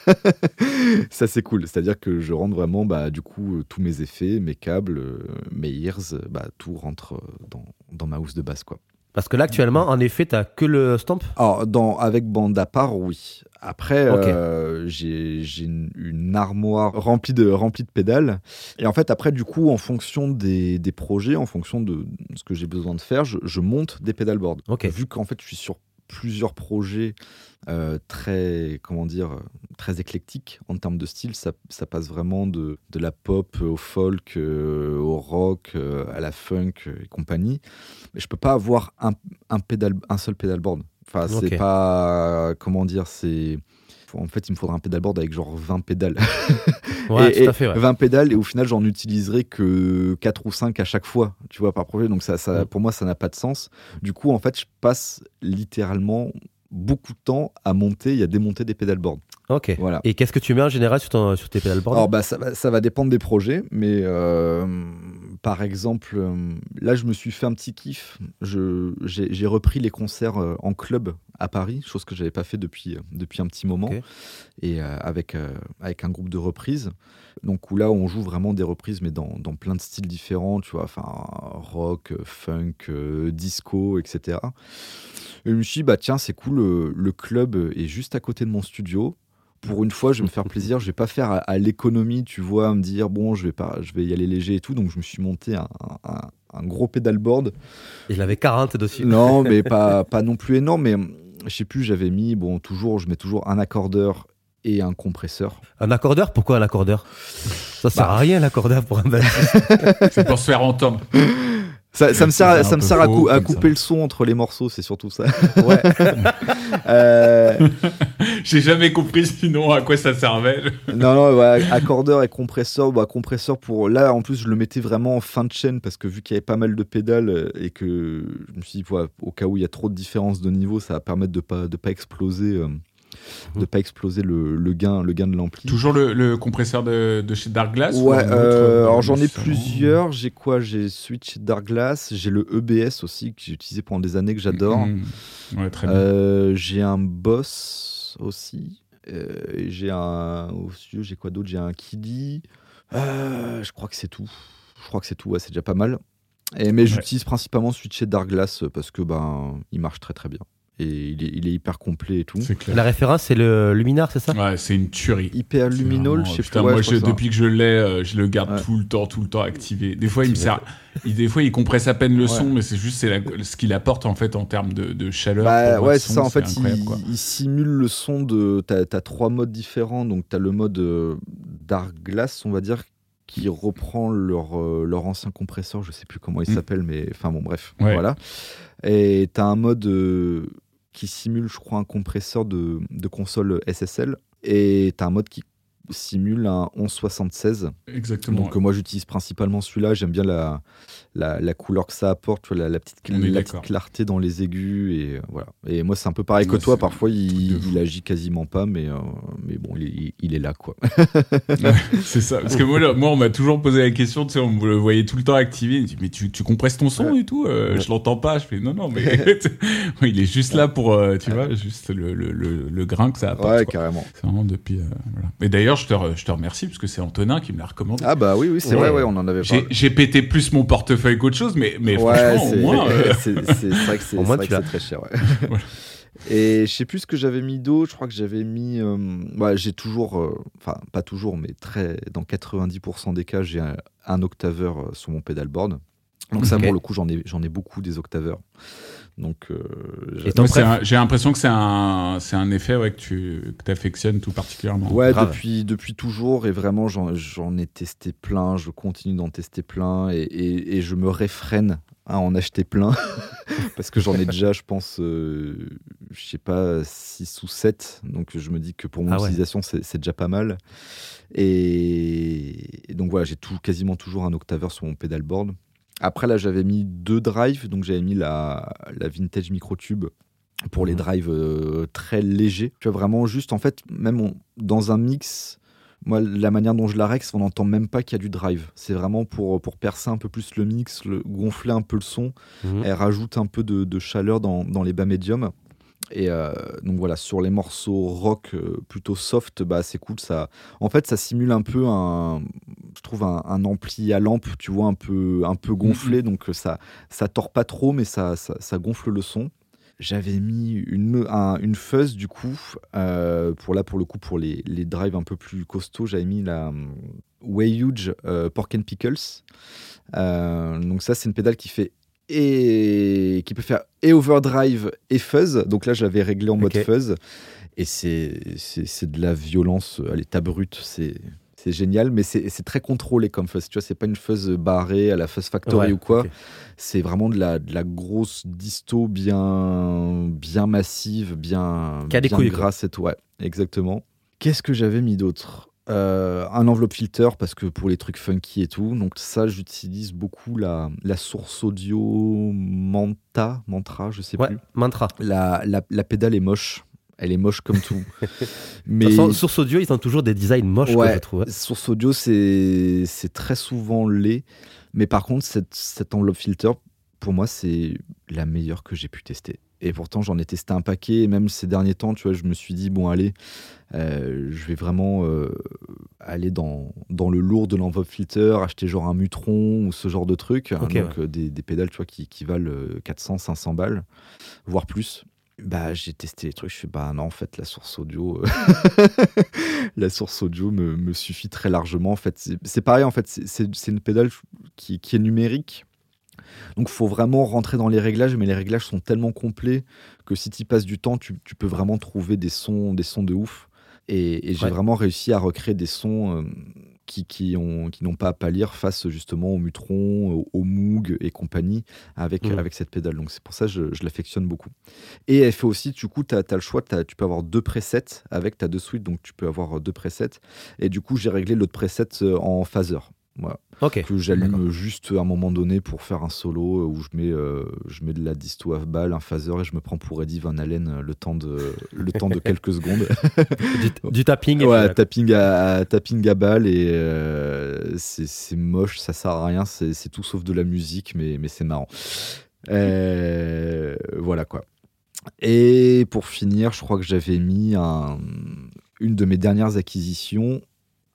ça, c'est cool. C'est-à-dire que je rentre vraiment, bah, du coup, euh, tous mes effets, mes câbles, euh, mes ears, euh, bah, tout rentre dans, dans ma housse de basse, quoi. Parce que là, actuellement, en effet, t'as que le stamp. Alors, dans, avec bande à part, oui. Après, euh, j'ai une, une armoire remplie de, remplie de pédales. Et en fait, après, du coup, en fonction des, des projets, en fonction de ce que j'ai besoin de faire, je, je monte des pédalboards. Ok. Vu qu'en fait, je suis sur plusieurs projets euh, très, comment dire, très éclectiques en termes de style, ça, ça passe vraiment de, de la pop au folk, euh, au rock, euh, à la funk et compagnie. Mais je peux pas avoir un, un, pédale, un seul pédalboard. Enfin, c'est Ok. pas, comment dire, c'est... En fait, il me faudra un pédalboard avec genre 20 pédales. Ouais, Et- tout à fait. ouais. 20 pédales, et au final, j'en utiliserai que 4 ou 5 à chaque fois, tu vois, par projet. Donc, ça, ça, Mm. pour moi, ça n'a pas de sens. Du coup, en fait, je passe littéralement beaucoup de temps à monter et à démonter des pédalboards. Ok. Voilà. Et qu'est-ce que tu mets en général sur, ton, sur tes pédalboards Alors, bah, ça, va, ça va dépendre des projets, mais euh, par exemple, euh, là, je me suis fait un petit kiff. Je- J'ai repris les concerts euh, en club à Paris, chose que j'avais pas fait depuis, euh, depuis un petit moment, et euh, avec, euh, avec un groupe de reprises. Donc, où là, on joue vraiment des reprises, mais dans, dans plein de styles différents, tu vois, enfin, rock, funk, euh, disco, etc. Et je me suis dit, bah tiens, c'est cool, le, le club est juste à côté de mon studio. Pour une fois, je vais me faire plaisir. Je vais pas faire à, à l'économie, tu vois, me dire bon, je vais pas, je vais y aller léger et tout. Donc je me suis monté un, un- un gros pédalboard. Il avait 40 dessus. Non, mais pas, pas non plus énorme. Mais je sais plus, j'avais mis bon, toujours, je mets toujours un accordeur et un compresseur. Un accordeur? Pourquoi un accordeur? Ça sert Bah. à rien, l'accordeur, pour un bassiste. C'est pour se faire entendre. Ça, ça me sert, ça me sert à, cou- couper ça. le son entre les morceaux, c'est surtout ça. Ouais. Euh, J'ai jamais compris sinon à quoi ça servait. Non, non, ouais, accordeur et compresseur. Bah, compresseur pour. Là, en plus, je le mettais vraiment en fin de chaîne parce que vu qu'il y avait pas mal de pédales euh, et que je me suis dit, au cas où il y a trop de différences de niveau, ça va permettre de pas, de pas exploser, euh, de pas exploser le, le gain, le gain de l'ampli. Toujours le, le compresseur de, de chez Darkglass ou Ouais, euh, euh, alors j'en ai plusieurs. J'ai quoi? J'ai Switch Darkglass, j'ai le EBS aussi que j'ai utilisé pendant des années que j'adore. Mhm. Ouais, très bien. Euh, j'ai un Boss aussi. Euh, j'ai un. Au studio, j'ai quoi d'autre? J'ai un Kiddy. Euh, je crois que c'est tout. Je crois que c'est tout. ouais, c'est déjà pas mal. Et, mais j'utilise principalement celui de chez Darkglass parce que ben il marche très très bien. Et il est, il est hyper complet et tout. La référence, c'est le Luminar, c'est ça? Ouais, c'est une tuerie. Hyper luminol, vraiment- je sais putain, plus. ouais, moi, je crois je- que ça. depuis que je l'ai, euh, je le garde Ouais. tout le temps, tout le temps activé. Des fois, il me sert. il- des fois, il compresse à peine le son, mais c'est juste c'est la- ce qu'il apporte en fait en termes de, de chaleur. Bah, ouais, c'est ça. En fait, il, simule le son de. T'as as trois modes différents. Donc, t'as le mode euh, Darkglass, on va dire, qui reprend leur, euh, leur ancien compresseur. Je sais plus comment il Mm. s'appelle, mais enfin bon, bref. Ouais. Voilà. Et t'as un mode euh, qui simule, je crois, un compresseur de, de console SSL. Et t'as un mode qui simule un 1176. Exactement. Donc, euh, moi, j'utilise principalement celui-là. J'aime bien la, la, la couleur que ça apporte, la, la petite, la petite clarté dans les aigus. Et, euh, voilà. et moi, c'est un peu pareil que toi. Parfois, il, agit quasiment pas, mais, euh, mais bon, il est, il est là, quoi. c'est ça. Parce que moi, là, moi on m'a toujours posé la question, tu sais, on me le voyait tout le temps activé. Il me dit, mais tu, tu compresses ton son et tout euh, Je l'entends pas. Je fais, non, non, mais il est juste là pour, euh, tu vois, juste le, le, le, le grain que ça apporte. ouais, quoi. carrément. C'est vraiment depuis. voilà. Mais d'ailleurs, je te, je te remercie parce que c'est Antonin qui me l'a recommandé. Ah, bah oui, oui, c'est vrai, ouais, on en avait parlé. j'ai pété plus mon portefeuille qu'autre chose, mais, mais Ouais, franchement, au c'est moins. euh, c'est- vrai que c'est très cher. ouais. Voilà. Et je sais plus ce que j'avais mis d'autre. Je crois que j'avais mis. euh, ouais, j'ai toujours, euh, enfin pas toujours, mais très dans 90% des cas, j'ai un, un octaveur euh, sur mon pedalboard. Donc ça, pour le coup, j'en ai, j'en ai beaucoup des octaveurs. Donc, euh, J'ai l'impression que c'est un, c'est un effet ouais, que tu que affectionnes tout particulièrement. Ouais, Grave. depuis, depuis toujours, et vraiment, j'en j'en ai testé plein, je continue d'en tester plein, et, et- et je me réfrène à en acheter plein, parce que j'en ai déjà, je pense, euh, je sais pas, 6 ou 7, donc je me dis que pour mon Ah ouais. utilisation, c'est c'est déjà pas mal. Et, et donc voilà, j'ai tout, quasiment toujours un octaveur sur mon pedalboard. Après, là, j'avais mis deux drives, donc j'avais mis la, la vintage microtube pour les Mhm. drives euh, très légers. Tu vois, vraiment juste, en fait, même on- dans un mix, moi, la manière dont je la rex, on n'entend même pas qu'il y a du drive. C'est vraiment pour, pour percer un peu plus le mix, le, gonfler un peu le son. Mhm. Elle rajoute un peu de, de chaleur dans, dans les bas médiums. Et euh, donc voilà, sur les morceaux rock euh, plutôt soft, bah c'est cool. Ça, en fait, ça simule un peu un, je trouve un, un ampli à lampe, tu vois, un peu, un peu gonflé. Donc euh, ça, ça tord pas trop, mais ça, ça, ça gonfle le son. J'avais mis une, un- une fuzz du coup euh, pour là pour le coup pour les, les drives un peu plus costauds. J'avais mis la hum, Way Huge euh, Pork and Pickles. Euh, donc ça c'est une pédale qui fait et qui peut faire et overdrive et fuzz. Donc là, je l'avais réglé en mode fuzz. Et c'est de la violence à l'état brut. C'est c'est génial, mais c'est très contrôlé comme fuzz. Tu vois, c'est pas une fuzz barrée à la Fuzz Factory Ouais, ou quoi. C'est vraiment de la, de la grosse disto bien, bien massive, bien, Qui a des bien couilles, grasse et tout. Ouais, exactement. Qu'est-ce que j'avais mis d'autre? Euh, Un enveloppe filter parce que pour les trucs funky et tout. Donc ça, j'utilise beaucoup la, la source audio Manta, Mantra, je sais Ouais, plus. mantra. La, la, la pédale est moche. Elle est moche comme tout. Mais façon, Source Audio, ils ont toujours des designs moches, quoi, je trouve. hein. Source audio, c'est c'est très souvent laid. Mais par contre, cette, cette enveloppe filter, pour moi, c'est la meilleure que j'ai pu tester. Et pourtant, j'en ai testé un paquet. Et même ces derniers temps, tu vois, je me suis dit, bon, allez, euh, je vais vraiment euh, aller dans, dans le lourd de l'enveloppe filter, acheter genre un Mutron ou ce genre de truc. Donc, euh, des, des pédales, tu vois, qui, qui valent euh, 400, 500 balles, voire plus. Bah, j'ai testé les trucs, je fais bah non, en fait, la source audio, euh, la source audio me, me suffit très largement. En fait, c'est pareil, en fait, c'est- une pédale qui, qui est numérique. Donc, faut vraiment rentrer dans les réglages, mais les réglages sont tellement complets que si tu passes du temps, tu, tu peux vraiment trouver des sons, des sons de ouf. Et, et j'ai Ouais. vraiment réussi à recréer des sons euh, qui, qui ont qui n'ont pas à pâlir face justement au Mutron, au, au Moog et compagnie avec, Mhm. avec cette pédale. Donc c'est pour ça que je, je l'affectionne beaucoup. Et elle fait aussi, du coup, tu as, le choix, t'as- tu peux avoir deux presets avec, tu as deux suites, donc tu peux avoir deux presets. Et du coup, j'ai réglé l'autre preset euh, en phaser. Voilà. Ok. Que j'allume juste à un moment donné pour faire un solo euh, où je mets, euh, je mets de la disto à balle, un phaser et je me prends pour Eddie Van Halen euh, le temps de, le temps de quelques secondes. Du, du tapping. Ouais, tapping à, tapping à balle et euh, c'est moche, ça sert à rien, c'est c'est tout sauf de la musique, mais, mais c'est marrant. Euh, voilà quoi. Et pour finir, je crois que j'avais mis un- une de mes dernières acquisitions,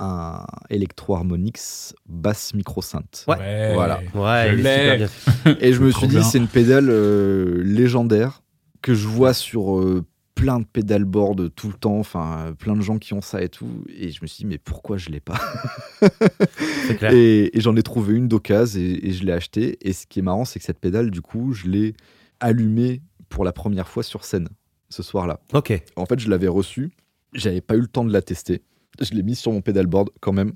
un Electro Harmonix basse micro-synth. Ouais. Voilà. Ouais, Je est l'ai. super bien. Et je me suis dit, c'est une pédale euh, légendaire que je vois sur euh, plein de pédalboards tout le temps, enfin plein de gens qui ont ça et tout. Et je me suis dit, mais pourquoi je l'ai pas C'est clair. Et, et j'en ai trouvé une d'occasion et, et je l'ai achetée. Et ce qui est marrant, c'est que cette pédale, du coup, je l'ai allumée pour la première fois sur scène ce soir-là. Ok. En fait, je l'avais reçue, j'avais pas eu le temps de la tester. Je l'ai mise sur mon pedalboard quand même.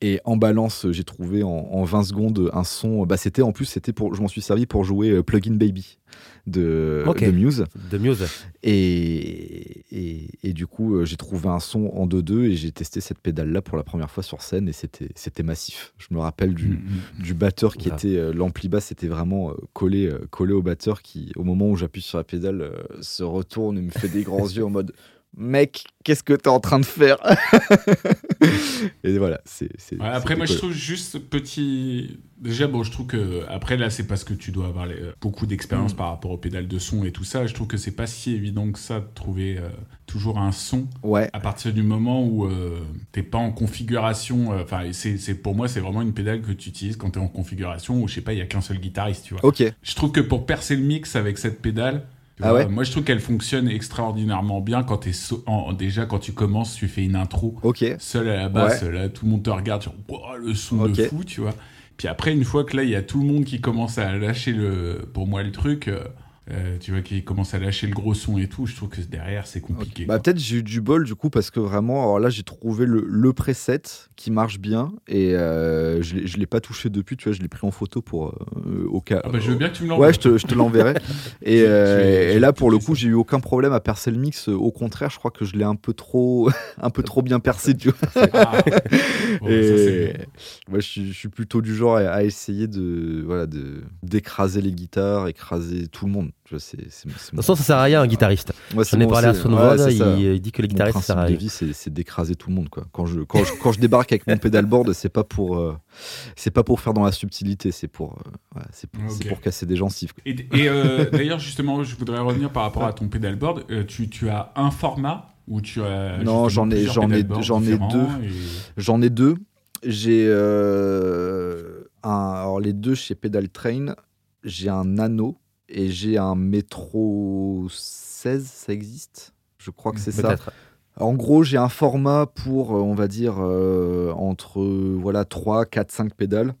Et en balance, j'ai trouvé en, en 20 secondes un son. Bah, c'était en plus, c'était pour, je m'en suis servi pour jouer euh, Plugin Baby de, Muse. De Muse. Et, et, et du coup, euh, j'ai trouvé un son en 2-2 et j'ai testé cette pédale-là pour la première fois sur scène et c'était c'était massif. Je me rappelle du, Mm, du batteur qui était euh, l'ampli basse était vraiment collé collé au batteur qui au moment où j'appuie sur la pédale se retourne et me fait des grands yeux en mode mec qu'est-ce que t'es en train de faire et voilà c'est Ouais, après, moi, je trouve juste petit. Déjà, bon, je trouve que. Après, là, c'est parce que tu dois avoir les- beaucoup d'expérience Mm. par rapport aux pédales de son et tout ça. Je trouve que c'est pas si évident que ça de trouver euh, toujours un son ouais à partir du moment où euh, t'es pas en configuration. euh, Enfin, c'est c'est- pour moi, c'est vraiment une pédale que tu utilises quand t'es en configuration où, je sais pas, il y a qu'un seul guitariste, tu vois. ok Je trouve que pour percer le mix avec cette pédale, Ah vois, ouais Moi, je trouve qu'elle fonctionne extraordinairement bien quand t'es so- en- déjà quand tu commences, tu fais une intro Ok. seul à la basse, là, tout le monde te regarde, tu Wow, le son de fou, tu vois. Puis après, une fois que là, il y a tout le monde qui commence à lâcher le, pour moi, le truc, euh, euh, tu vois, qui commence à lâcher le gros son et tout, je trouve que derrière, c'est compliqué. Bah, peut-être j'ai eu du bol du coup parce que vraiment, alors là j'ai trouvé le, le preset qui marche bien et euh, je je l'ai pas touché depuis, tu vois, je l'ai pris en photo pour euh, au cas. Ah bah, je veux bien que tu me l'envoies. Ouais, je te, je te l'enverrai. et, euh, et là, pour le coup, ça. j'ai eu aucun problème à percer le mix. Au contraire, je crois que je l'ai un peu trop, un peu trop bien percé, tu vois. Ah. Bon, ça, c'est et bien. moi, je suis, je suis plutôt du genre à, à essayer de, voilà, de d'écraser les guitares, écraser tout le monde. De toute façon, ça sert à rien un guitariste. moi, J'en ai parlé à Sonvod, ouais, il, il dit que les guitaristes, ça sert à rien. vie, c'est, d'écraser tout le monde. Quoi. Quand, je, quand, je, quand je débarque avec mon pédalboard, c'est pas pour, euh, c'est pas pour faire dans la subtilité, c'est pour, euh, c'est pour, casser des gencives. quoi. Et, et, euh, d'ailleurs, justement, je voudrais revenir par rapport à ton pedalboard. Euh, tu, tu as un format ou tu as Non, j'en ai- j'en ai- j'en ai deux. et- J'en ai deux. J'ai euh, un, alors les deux chez Pedal Train. J'ai un Nano et j'ai un Metro 16. Ça existe? Je crois que c'est ça. En gros, j'ai un format pour, euh, on va dire, euh, entre voilà 3, 4, 5 pédales.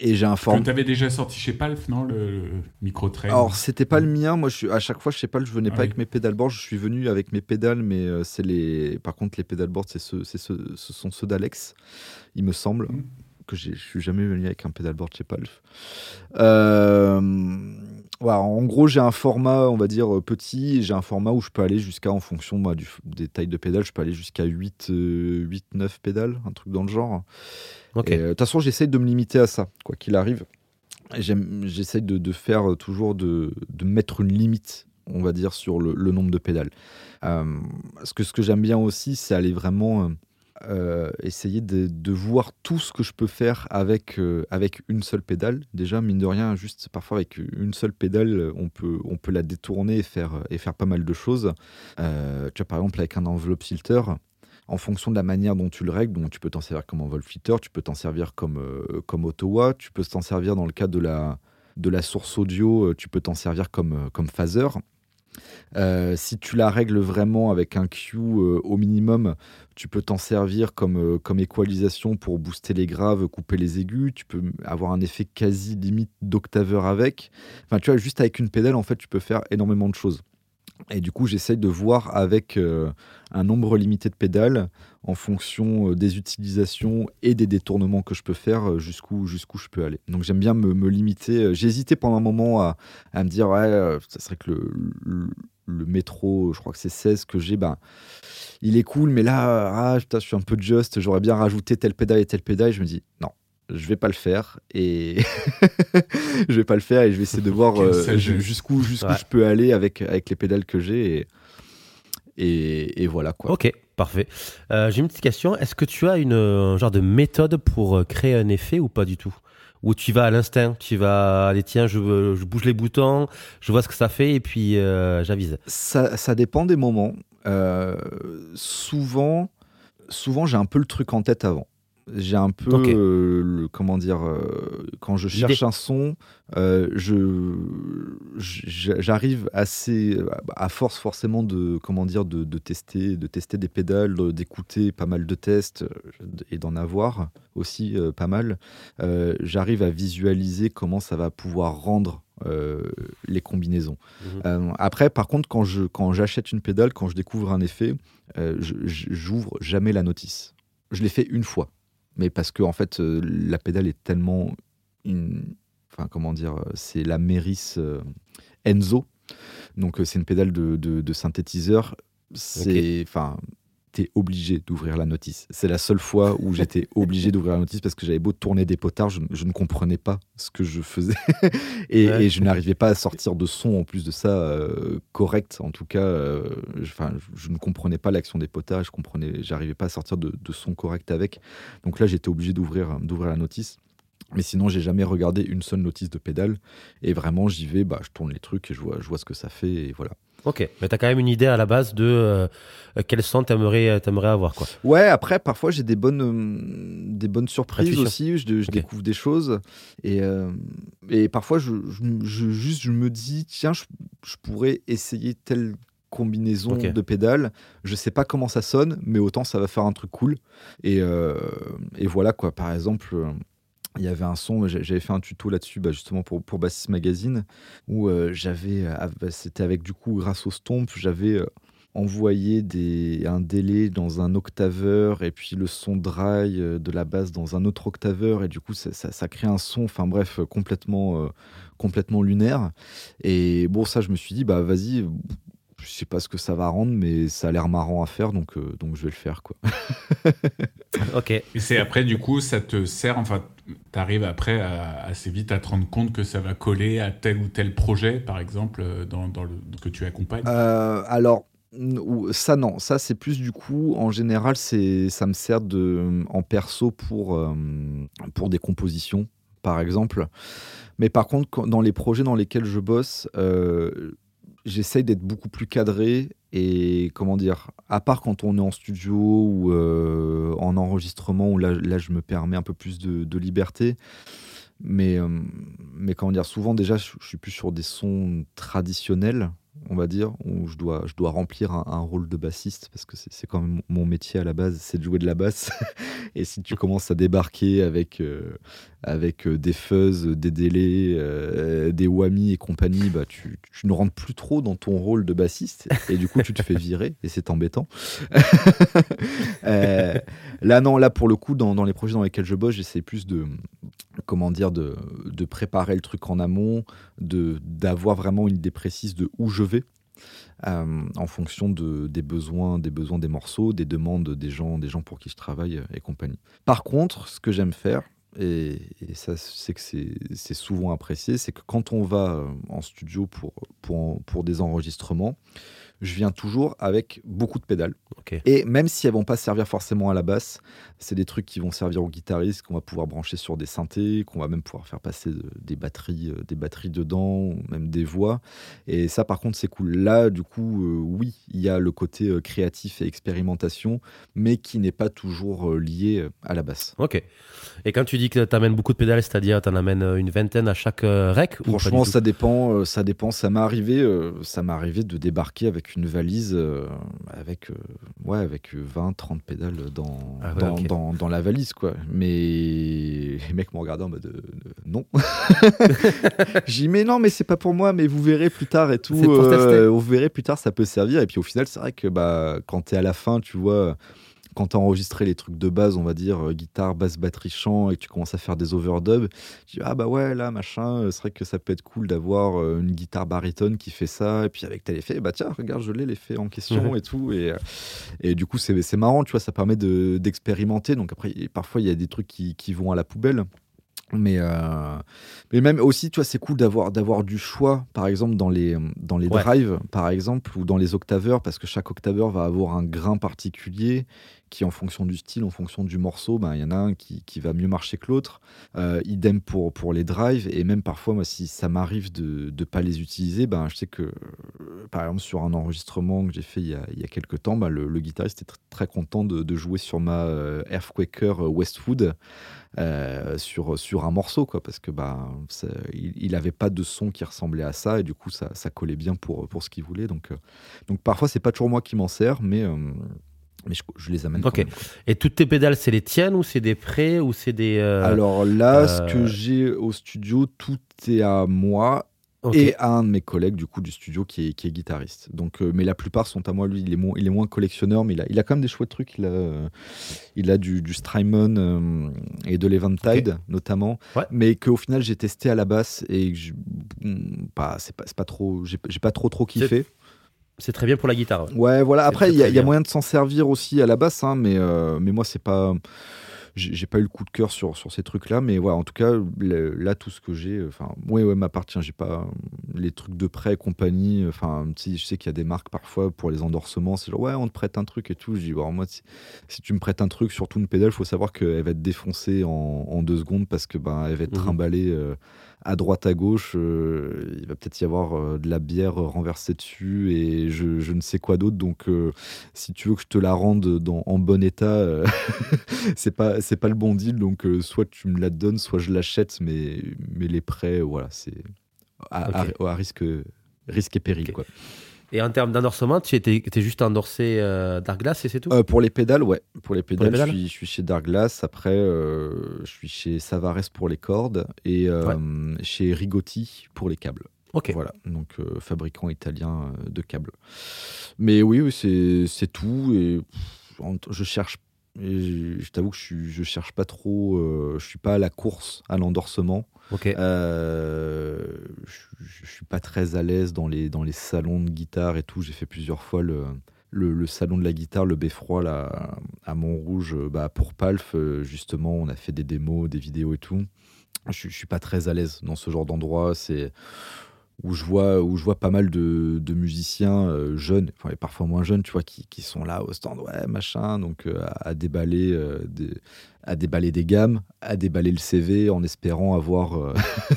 Et j'ai un Que format. tu avais déjà sorti chez Palf, non Le, le micro-train. Alors, c'était pas le mien. Moi, je à chaque fois, je sais pas, je venais Ah pas oui. avec mes pédalboards. Je suis venu avec mes pédales, mais euh, c'est les. Par contre, les pédalboards, c'est ceux, c'est ceux- ce sont ceux d'Alex, il me semble. Mhm. Que j'ai- je suis jamais venu avec un pédalboard chez Palf. Euh, voilà, en gros, j'ai un format, on va dire, euh, petit. et J'ai un format où je peux aller jusqu'à, en fonction bah, du, des tailles de pédales, je peux aller jusqu'à 8, euh, 8, 9 pédales, un truc dans le genre. Euh, De toute façon, j'essaye de me limiter à ça, quoi qu'il arrive. J'essaye de, de faire euh, toujours de, de mettre une limite, on va dire, sur le, le nombre de pédales. Euh, ce que, ce que j'aime bien aussi, c'est aller vraiment euh, essayer de, voir tout ce que je peux faire avec, euh, avec une seule pédale. Déjà, mine de rien, juste parfois avec une seule pédale, on peut, on peut la détourner et faire, et faire pas mal de choses. Euh, tu vois, par exemple, avec un enveloppe filter, en fonction de la manière dont tu le règles, donc tu peux t'en servir comme enveloppe filter, tu peux t'en servir comme, comme Ottawa, tu peux t'en servir dans le cas de la, de la source audio, tu peux t'en servir comme, comme phaser. Euh, si tu la règles vraiment avec un Q euh, au minimum, tu peux t'en servir comme, euh, comme équalisation pour booster les graves, couper les aigus. Tu peux avoir un effet quasi limite d'octaveur avec. Enfin, tu vois, juste avec une pédale, en fait, tu peux faire énormément de choses. Et du coup, j'essaye de voir avec euh, un nombre limité de pédales, en fonction euh, des utilisations et des détournements que je peux faire, euh, jusqu'où je peux aller. Donc j'aime bien me, me limiter. Hésité pendant un moment à, à me dire, ouais, ça serait que le, métro, je crois que c'est 16 que j'ai, ben, il est cool, mais là, ah, putain, je suis un peu just, j'aurais bien rajouté telle pédale et telle pédale. Je me dis, non, je vais pas le faire et je vais pas le faire et je vais essayer de voir euh, jusqu'où jusqu'où Ouais. je peux aller avec avec les pédales que j'ai et, et, et voilà quoi. Ok, parfait. Euh, J'ai une petite question. Est-ce que tu as une un genre de méthode pour euh, créer un effet ou pas du tout? Ou tu vas à l'instinct, tu vas, allez tiens, je, bouge les boutons, je vois ce que ça fait et puis euh, j'avise. Ça, ça dépend des moments. Euh, souvent, souvent j'ai un peu le truc en tête avant. J'ai un peu, euh, le, comment dire, euh, quand je cherche un son, euh, je, j'arrive assez, à force forcément de, comment dire, de, de tester, de tester des pédales, d'écouter pas mal de tests et d'en avoir aussi pas mal. j'arrive à visualiser comment ça va pouvoir rendre euh, les combinaisons. Mhm. Euh, après, par contre, quand je quand j'achète une pédale, quand je découvre un effet, euh, j'ouvre jamais la notice. Je l'ai fait une fois, mais parce que en fait, euh, la pédale est tellement, une- enfin comment dire, euh, c'est la Meris euh, Enzo, donc c'est une pédale de, de- de synthétiseur. C'est, enfin. T'es obligé d'ouvrir la notice. C'est la seule fois où j'étais obligé d'ouvrir la notice parce que j'avais beau tourner des potards, je, je ne comprenais pas ce que je faisais et, Ouais. et je n'arrivais pas à sortir de son en plus de ça euh, correct. En tout cas, euh, je, ne comprenais pas l'action des potards je comprenais, j'arrivais pas à sortir de, de son correct avec. Donc là, j'étais obligé d'ouvrir d'ouvrir la notice. Mais sinon, j'ai jamais regardé une seule notice de pédale. Et vraiment, j'y vais, bah, je tourne les trucs et je vois, je vois ce que ça fait. Et voilà. Ok, mais t'as quand même une idée à la base de euh, quel son t'aimerais, t'aimerais avoir, quoi. Ouais, après, parfois j'ai des bonnes, euh, des bonnes surprises Intuition. aussi. Je, découvre des choses. Et, euh, et parfois, je, je, je- juste, je me dis, tiens, je, je pourrais essayer telle combinaison de pédales. Je sais pas comment ça sonne, mais autant ça va faire un truc cool. Et, euh, et voilà, quoi. Par exemple. Il y avait un son, j'a- j'avais fait un tuto là-dessus, bah, justement pour, pour Bassist Magazine, où euh, j'avais, euh, av- c'était avec du coup, grâce au Stomp, j'avais euh, envoyé des, un délai dans un octaveur et puis le son dry euh, de la basse dans un autre octaveur et du coup ça, ça, crée un son, enfin bref, complètement, complètement lunaire. Et bon, ça, je me suis dit, bah vas-y, je sais pas ce que ça va rendre, mais ça a l'air marrant à faire, donc, euh, donc je vais le faire. quoi. Ok. Et c'est après, du coup, ça te sert, enfin, t'arrives après à- assez vite à te rendre compte que ça va coller à tel ou tel projet, par exemple, euh, dans, dans le, que tu accompagnes? Euh, alors, ça non, ça c'est plus du coup, en général, c'est, ça me sert de, en perso pour, euh, pour des compositions, par exemple. Mais par contre, dans les projets dans lesquels je bosse, euh, j'essaye d'être beaucoup plus cadré et comment dire, à part quand on est en studio ou euh, en enregistrement, où là, là je me permets un peu plus de, liberté. Mais, euh, mais comment dire, souvent déjà, je suis plus sur des sons traditionnels, on va dire, où je dois, je dois remplir un, rôle de bassiste, parce que c'est quand même mon métier à la base, c'est de jouer de la basse. et si tu commences à débarquer avec, euh, avec euh, des fuzz, des délais, euh, des whammy et compagnie, bah, tu, tu ne rentres plus trop dans ton rôle de bassiste, et du coup tu te fais virer, et c'est embêtant. Là non, là pour le coup, dans, dans les projets dans lesquels je bosse, j'essaie plus de comment dire de, de préparer le truc en amont, d'avoir vraiment une idée précise de où je euh, en fonction de, des besoins des besoins des morceaux, des demandes des gens, des gens pour qui je travaille et compagnie. Par contre, ce que j'aime faire, et, ça c'est que c'est souvent apprécié, c'est que quand on va euh, en studio pour, pour des enregistrements, je viens toujours avec beaucoup de pédales. Et même si elles vont pas servir forcément à la basse, c'est des trucs qui vont servir aux guitaristes, qu'on va pouvoir brancher sur des synthés, qu'on va même pouvoir faire passer de- des batteries, euh, des batteries dedans, ou même des voix. Et ça, par contre, c'est cool. Là, du coup, euh, oui, il y a le côté euh, créatif et expérimentation, mais qui n'est pas toujours euh, lié à la basse. Ok. Et quand tu dis que t'amènes beaucoup de pédales, c'est-à-dire t'en amènes euh, une vingtaine à chaque rec Franchement, ça dépend. ça dépend. Ça m'est arrivé, ça m'est arrivé de débarquer avec une valise euh, avec, euh, ouais, avec 20, 30 pédales dans, Ah ouais, dans, dans, dans la valise, quoi. Mais les mecs m'ont regardé en mode euh, non. J'ai dit mais non, mais c'est pas pour moi. Mais vous verrez plus tard et tout. C'est pour tester. vous verrez plus tard, ça peut servir. Et puis au final, c'est vrai que bah quand t'es à la fin, tu vois. Quand tu as enregistré les trucs de base, on va dire euh, guitare, basse, batterie, chant, et que tu commences à faire des overdubs, tu dis ah bah ouais là machin, euh, c'est vrai que ça peut être cool d'avoir euh, une guitare baritone qui fait ça, et puis avec tel effet, bah tiens regarde je l'ai l'effet en question et tout, et, et du coup c'est marrant, tu vois, ça permet de- d'expérimenter. Donc après parfois il y a des trucs qui, qui vont à la poubelle. Mais, euh, mais même aussi, tu vois, c'est cool d'avoir d'avoir du choix, par exemple, dans les, dans les Ouais. drives, par exemple, ou dans les octaveurs, parce que chaque octaveur va avoir un grain particulier qui, en fonction du style, en fonction du morceau, ben, il y en a un qui, qui va mieux marcher que l'autre. Euh, idem pour, pour les drives, et même parfois, moi, si ça m'arrive de ne pas les utiliser, ben, je sais que, euh, par exemple, sur un enregistrement que j'ai fait il y a, il y a quelques temps, ben, le, guitariste était tr- très content de, de jouer sur ma euh, Earthquaker Westwood sur, sur un morceau, quoi, parce que bah, il, il avait pas de son qui ressemblait à ça, et du coup, ça, ça collait bien pour, pour ce qu'il voulait. Donc, euh, donc parfois, c'est pas toujours moi qui m'en sers, mais, mais je, je les amène. Ok. quand même, quoi. Et toutes tes pédales, c'est les tiennes ou c'est des prêts ou c'est des. euh, Alors là, ce euh, que j'ai au studio, tout est à moi. Et à un de mes collègues du coup du studio qui est, qui est guitariste. Donc, euh, mais la plupart sont à moi. Lui, il est, moins, il est moins collectionneur, mais il a, il a quand même des chouettes trucs. Il a, euh, il a du, du Strymon euh, et de l'Eventide notamment, Ouais. mais qu'au final j'ai testé à la basse et que je- pas, c'est pas, c'est pas trop, j'ai pas trop trop kiffé. C'est très bien pour la guitare. ouais. Ouais, voilà. Après, il y, a- y moyen de s'en servir aussi à la basse, hein, mais, euh, mais moi, c'est pas. J'ai pas eu le coup de cœur sur, sur ces trucs-là, mais ouais, en tout cas, là, tout ce que j'ai, euh, enfin, ouais, ouais, m'appartient. J'ai pas euh, les trucs de prêt et compagnie. Enfin, si je sais qu'il y a des marques parfois pour les endorsements, c'est genre, ouais, on te prête un truc et tout. Je dis, bon, moi, si, si tu me prêtes un truc, surtout une pédale, faut savoir qu'elle va être défoncée en, en deux secondes parce que ben, elle va être Mhm. trimballée euh, à droite, à gauche, euh, il va peut-être y avoir euh, de la bière renversée dessus et je, je ne sais quoi d'autre. Donc, euh, si tu veux que je te la rende dans, en bon état, c'est pas c'est pas le bon deal. Donc, soit tu me la donnes, soit je l'achète, mais mais les prêts, voilà, c'est à, à- à risque risque et péril. Quoi. Et en termes d'endorsement, tu étais, étais juste endorsé euh, Darkglass et c'est tout? Euh, pour les pédales, ouais. Pour les pédales, pédales je, suis, je suis chez Darglass. Après, euh, je suis chez Savares pour les cordes et euh, chez Rigotti pour les câbles. Ok. Voilà, donc fabricant italien de câbles. Mais oui, oui c'est tout. Et je cherche. et je je t'avoue que je, suis, je cherche pas trop. euh, je suis pas à la course à l'endorsement. Euh, je, je suis pas très à l'aise dans les, dans les salons de guitare et tout. J'ai fait plusieurs fois le, le, salon de la guitare, le Beffroi, là, à Montrouge, euh, bah, pour Palf, euh, justement. On a fait des démos, des vidéos et tout. Je, je suis pas très à l'aise dans ce genre d'endroit. C'est où je vois où je vois pas mal de, de musiciens euh, jeunes, enfin et parfois moins jeunes, tu vois, qui, qui sont là au stand, ouais machin, donc euh, à, à déballer euh, des, à déballer des gammes, à déballer le CV en espérant avoir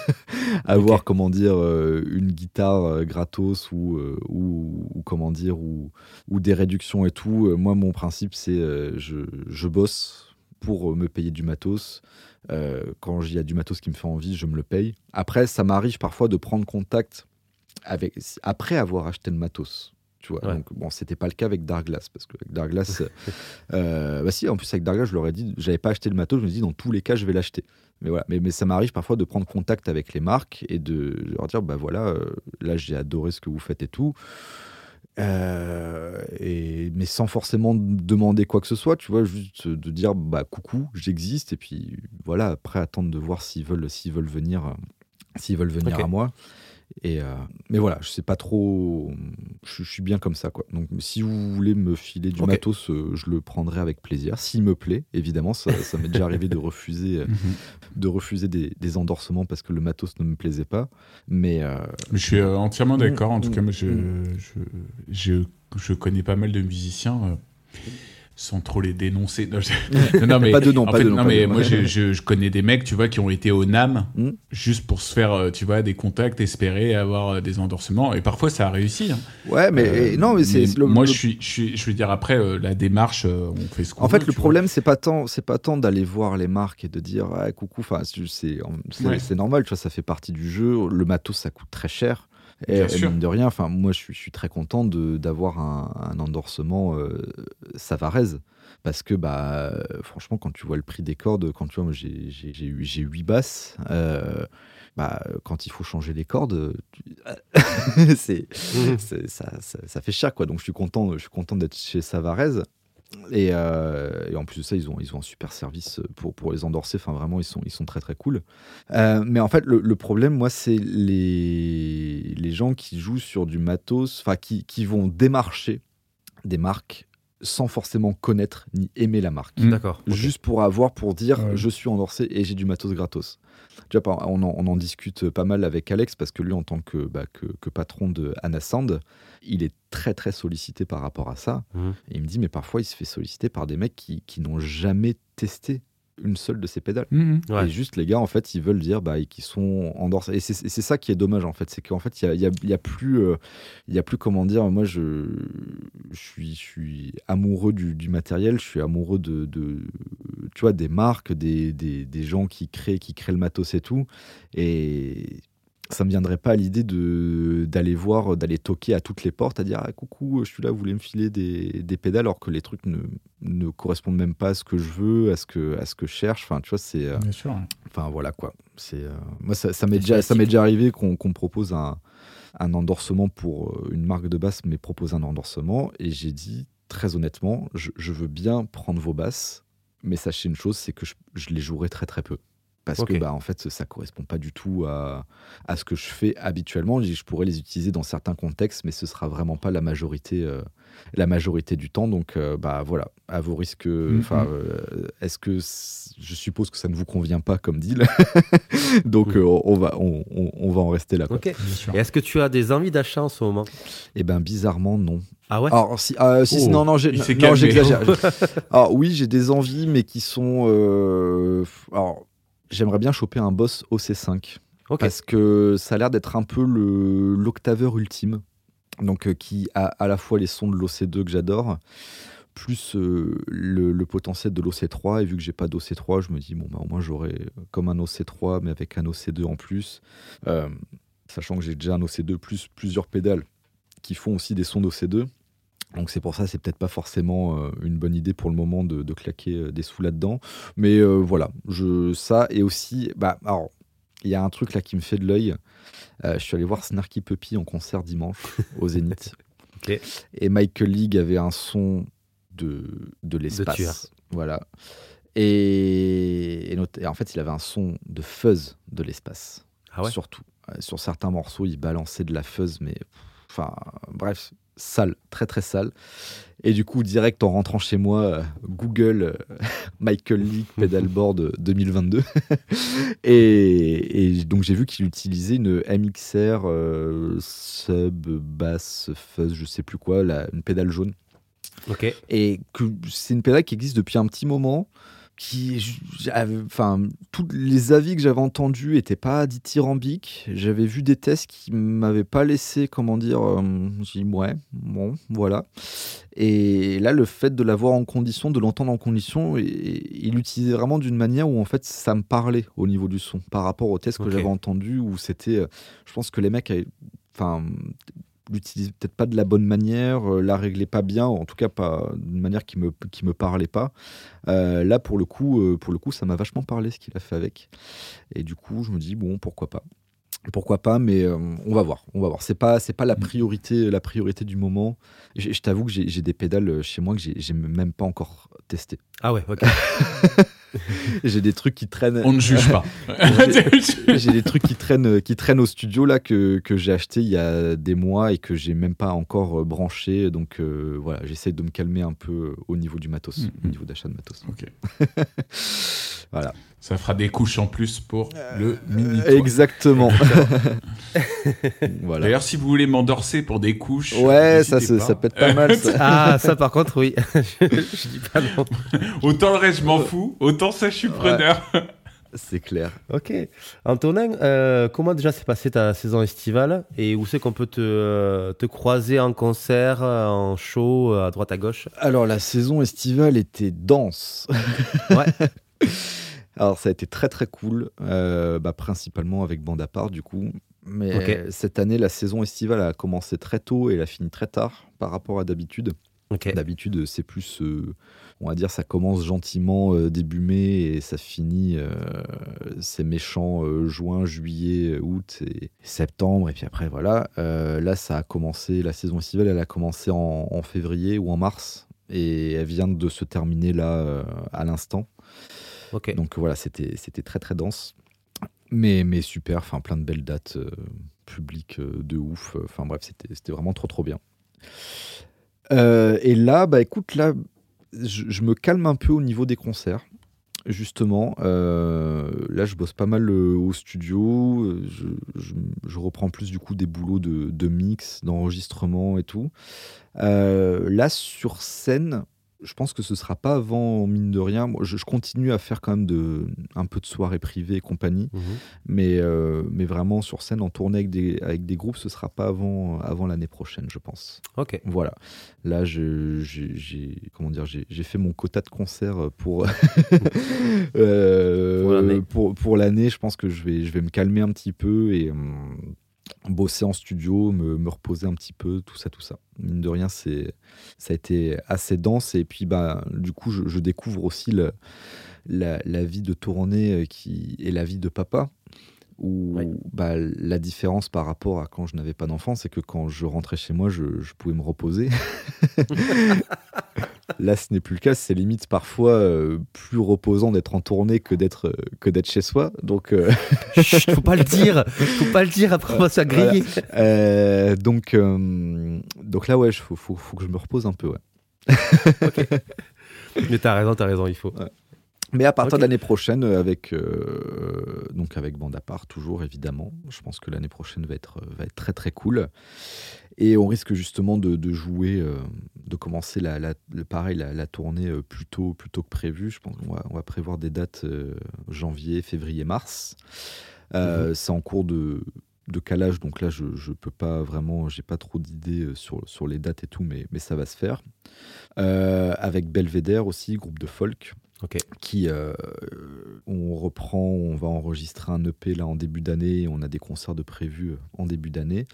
avoir comment dire une guitare gratos ou, ou ou comment dire ou ou des réductions et tout. Moi mon principe c'est je, je bosse pour me payer du matos. Euh, quand il y a du matos qui me fait envie, je me le paye. Après, ça m'arrive parfois de prendre contact avec, après avoir acheté le matos. Tu vois, Ouais. donc bon, c'était pas le cas avec Darglass parce que avec euh, bah si, en plus avec Darglass, je leur ai dit, j'avais pas acheté le matos, je me dis dans tous les cas, je vais l'acheter. Mais voilà, mais, mais ça m'arrive parfois de prendre contact avec les marques et de leur dire, bah voilà, euh, là j'ai adoré ce que vous faites et tout. Euh, et, mais sans forcément demander quoi que ce soit, tu vois, juste de dire bah coucou, j'existe, et puis voilà, après attendre de voir s'ils veulent, s'ils veulent venir, euh, s'ils veulent venir à moi. Et euh, mais voilà, je sais pas trop, je, je suis bien comme ça quoi. Donc si vous voulez me filer du matos, euh, je le prendrai avec plaisir, s'il me plaît, évidemment. Ça, ça m'est déjà arrivé de refuser, euh, Mhm. de refuser des, des endorsements parce que le matos ne me plaisait pas. Mais euh, Je suis entièrement d'accord. En tout Mm, cas, moi, je, mm. je, je, je connais pas mal de musiciens. euh, sans trop les dénoncer. Non, je- non, non, mais, Pas de nom, en pas fait, de nom, non, pas de mais nom. moi, je, je, je connais des mecs, tu vois, qui ont été au NAM Mm. juste pour se faire, euh, tu vois, des contacts, espérer avoir euh, des endorsements. Et parfois, ça a réussi. hein. ouais, mais Euh, non, mais c'est moi, le- je suis, je veux dire après euh, la démarche, euh, on fait ce qu'on En fait, veut, le problème, c'est pas tant, c'est pas tant d'aller voir les marques et de dire ah, coucou. Enfin, c'est c'est Ouais. c'est normal, tu vois, ça fait partie du jeu. Le matos, ça coûte très cher. Et, et mine de rien, enfin, moi, je suis, je suis très content d'avoir un, un endorsement euh, Savarez. Parce que, bah, franchement, quand tu vois le prix des cordes, quand tu vois, j'ai j'ai- j'ai eu j'ai huit basses. euh, bah, quand il faut changer les cordes, tu- Mhm. c'est- ça, ça, ça fait cher quoi donc je suis content je suis content d'être chez Savarez et, euh, et en plus de ça ils ont ils ont un super service pour, pour les endorser enfin vraiment ils sont ils sont très très cool Euh, mais en fait le, le problème moi c'est les les gens qui jouent sur du matos enfin qui, qui vont démarcher des marques sans forcément connaître ni aimer la marque Mm. D'accord. juste pour avoir, pour dire Ouais. je suis endorsé et j'ai du matos gratos. Tu vois, on en, on en discute pas mal avec Alex parce que lui, en tant que, bah, que, que patron de Anna Sand, il est très très sollicité par rapport à ça. Mhm. Et il me dit, mais parfois il se fait solliciter par des mecs qui, qui n'ont jamais testé une seule de ces pédales. Mhm. Ouais. Et juste les gars, en fait, ils veulent dire bah, qu'ils sont endorsés. Et c'est ça qui est dommage, en fait. C'est qu'en fait, il n'y a, y a- il y a plus, euh, il y a plus, comment dire, moi, je, je, suis, je suis amoureux du, du matériel, je suis amoureux de, de- tu vois, des marques, des, des, des gens qui créent, qui créent le matos et tout. Et ça me viendrait pas à l'idée de d'aller voir, d'aller toquer à toutes les portes, à dire ah, coucou, je suis là, vous voulez me filer des, des pédales, alors que les trucs ne, ne correspondent même pas à ce que je veux, à ce que, à ce que je cherche. Enfin, tu vois, c'est. euh, Bien sûr. Enfin voilà quoi. C'est euh, moi ça, ça m'est déjà ça m'est déjà arrivé qu'on me propose un, un endorsement pour euh, une marque de basse, mais propose un endorsement et j'ai dit très honnêtement, je, je veux bien prendre vos basses, mais sachez une chose, c'est que je, je les jouerai très très peu. Parce que bah, en fait, ça correspond pas du tout à, à ce que je fais habituellement. Je je pourrais les utiliser dans certains contextes, mais ce sera vraiment pas la majorité, euh, la majorité du temps. Donc, euh, bah voilà, à vos risques. Mhm. Enfin, euh, est-ce que je suppose que ça ne vous convient pas comme deal Donc, euh, on va, on, on- on va en rester là. Quoi. Ok. Bien sûr. Et est-ce que tu as des envies d'achat en ce moment? Et ben bizarrement non. Ah ouais? Alors si, euh, si Oh, non non j'exagère. alors oui j'ai des envies mais qui sont. euh, alors j'aimerais bien choper un boss OC5. Ok. Parce que ça a l'air d'être un peu l'octaveur ultime. Donc, euh, qui a à la fois les sons de l'OC2 que j'adore, plus euh, le, le potentiel de l'OC3. Et vu que j'ai pas d'OC3, je me dis, bon, bah, au moins j'aurai comme un OC3, mais avec un OC2 en plus. Euh, sachant que j'ai déjà un OC2 plus plusieurs pédales qui font aussi des sons d'OC2. Donc c'est pour ça, c'est peut-être pas forcément euh, une bonne idée pour le moment de, de claquer euh, des sous là-dedans. Mais euh, voilà, je, ça et aussi, bah, alors, il y a un truc là qui me fait de l'œil. Euh, je suis allé voir Snarky Puppy en concert dimanche au Zénith. Et Michael League avait un son de, de l'espace. Voilà. Et, et en fait, il avait un son de fuzz de l'espace. Ah ouais? Surtout. Sur certains morceaux, il balançait de la fuzz, mais enfin, bref, sale, très très sale. Et du coup, direct en rentrant chez moi, euh, Google euh, Michael League Pedalboard 2022. et, et donc, j'ai vu qu'il utilisait une MXR euh, sub bass fuzz, je sais plus quoi, la- une pédale jaune Ok. et que c'est une pédale qui existe depuis un petit moment qui enfin tous les avis que j'avais entendus n'étaient pas dithyrambiques. J'avais vu des tests qui m'avaient pas laissé comment dire euh, j'ai dit ouais bon voilà. Et là le fait de l'avoir en condition de l'entendre en condition et- et il l'utilisait vraiment d'une manière où en fait ça me parlait au niveau du son par rapport aux tests que j'avais entendus où c'était euh, je pense que les mecs avaient- enfin l'utilisaient peut-être pas de la bonne manière, euh, la réglaient pas bien, en tout cas pas d'une manière qui me qui me parlait pas. Euh, là pour le coup, euh, pour le coup, ça m'a vachement parlé ce qu'il a fait avec. Et du coup, je me dis bon, pourquoi pas. Pourquoi pas, mais on va voir, on va voir. C'est pas, c'est pas la priorité, la priorité du moment. Je, je t'avoue que j'ai des pédales chez moi que j'ai même pas encore testé. Ah ouais, ok. J'ai des trucs qui traînent. On ne juge pas. j'ai des trucs qui traînent, qui traînent au studio là que, que j'ai acheté il y a des mois et que j'ai même pas encore euh, branché. Donc euh, voilà, j'essaie de me calmer un peu au niveau du matos, Mhm. au niveau d'achat de matos. Ok. Voilà. Ça fera des couches en plus pour le mini. toit. Exactement. voilà. D'ailleurs, si vous voulez m'endorser pour des couches, Ouais, ça, n'hésitez se- pas. ça peut être pas mal. Ça. Ah, ça par contre, oui. je, je dis pas non. Autant le reste, je m'en fous. Autant ça, je suis preneur. C'est clair. Ok. Antonin, euh, comment déjà s'est passée ta saison estivale et où c'est qu'on peut te, euh, te croiser en concert, euh, en show, euh, à droite à gauche? Alors la saison estivale était dense. Ouais. Alors ça a été très très cool, euh, bah, principalement avec bande à part du coup. Mais cette année, la saison estivale a commencé très tôt et elle a fini très tard par rapport à d'habitude. D'habitude, c'est plus, euh, on va dire, ça commence gentiment euh, début mai et ça finit, euh, c'est méchant juin, juillet, août et septembre. Et puis après, voilà. Là, ça a commencé, la saison estivale, elle a commencé en, en février ou en mars et elle vient de se terminer là à l'instant. Donc voilà, c'était très très dense. Mais, mais super, enfin plein de belles dates euh, publiques euh, de ouf. Enfin bref, c'était vraiment trop trop bien. Euh, et là, bah écoute, là, je, me calme un peu au niveau des concerts. Justement, euh, là, je bosse pas mal au studio. Je, reprends plus du coup des boulots de, mix, d'enregistrement et tout. Là, sur scène, je pense que ce sera pas avant, mine de rien. Moi, je, je continue à faire quand même de, un peu de soirées privées et compagnie. Mhm. Mais, euh, mais vraiment, sur scène, en tournée avec des, avec des groupes, ce sera pas avant, avant l'année prochaine, je pense. Ok. Voilà. Là, j'ai j'ai- comment dire, j'ai j'ai fait mon quota de concerts pour euh, Pour l'année. pour, pour l'année. Je pense que je vais, je vais me calmer un petit peu et hum, bosser en studio, me, me reposer un petit peu, tout ça, tout ça. Mine de rien, c'est ça a été assez dense et puis bah du coup, je, je découvre aussi le- la, la vie de tournée euh, qui est la vie de papa. Où bah, la différence par rapport à quand je n'avais pas d'enfant, c'est que quand je rentrais chez moi, je, je pouvais me reposer. Là, ce n'est plus le cas. C'est limite parfois euh, plus reposant d'être en tournée que d'être euh, que d'être chez soi. Donc, euh, Chut, faut pas le dire. Faut pas le dire après on va se faire griller. euh, donc, euh, donc là, ouais, il faut, faut, faut que je me repose un peu. Ouais. Mais t'as raison, t'as raison, il faut. Mais à partir de l'année prochaine, euh, avec euh, donc avec bande à part, toujours évidemment. Je pense que l'année prochaine va être va être très très cool. Et on risque justement de, de jouer, euh, de commencer la, pareil la, la tournée euh, plus tôt, plus tôt que prévu. Je pense qu'on va, on va prévoir des dates euh, janvier, février, mars. Euh, c'est en cours de, de calage, donc là, je, je peux pas vraiment, j'ai pas trop d'idées euh, sur, sur les dates et tout, mais, mais ça va se faire. Euh, avec Belvedere aussi, groupe de folk. Qui, euh, on reprend, on va enregistrer un EP là en début d'année. On a des concerts de prévus euh, en début d'année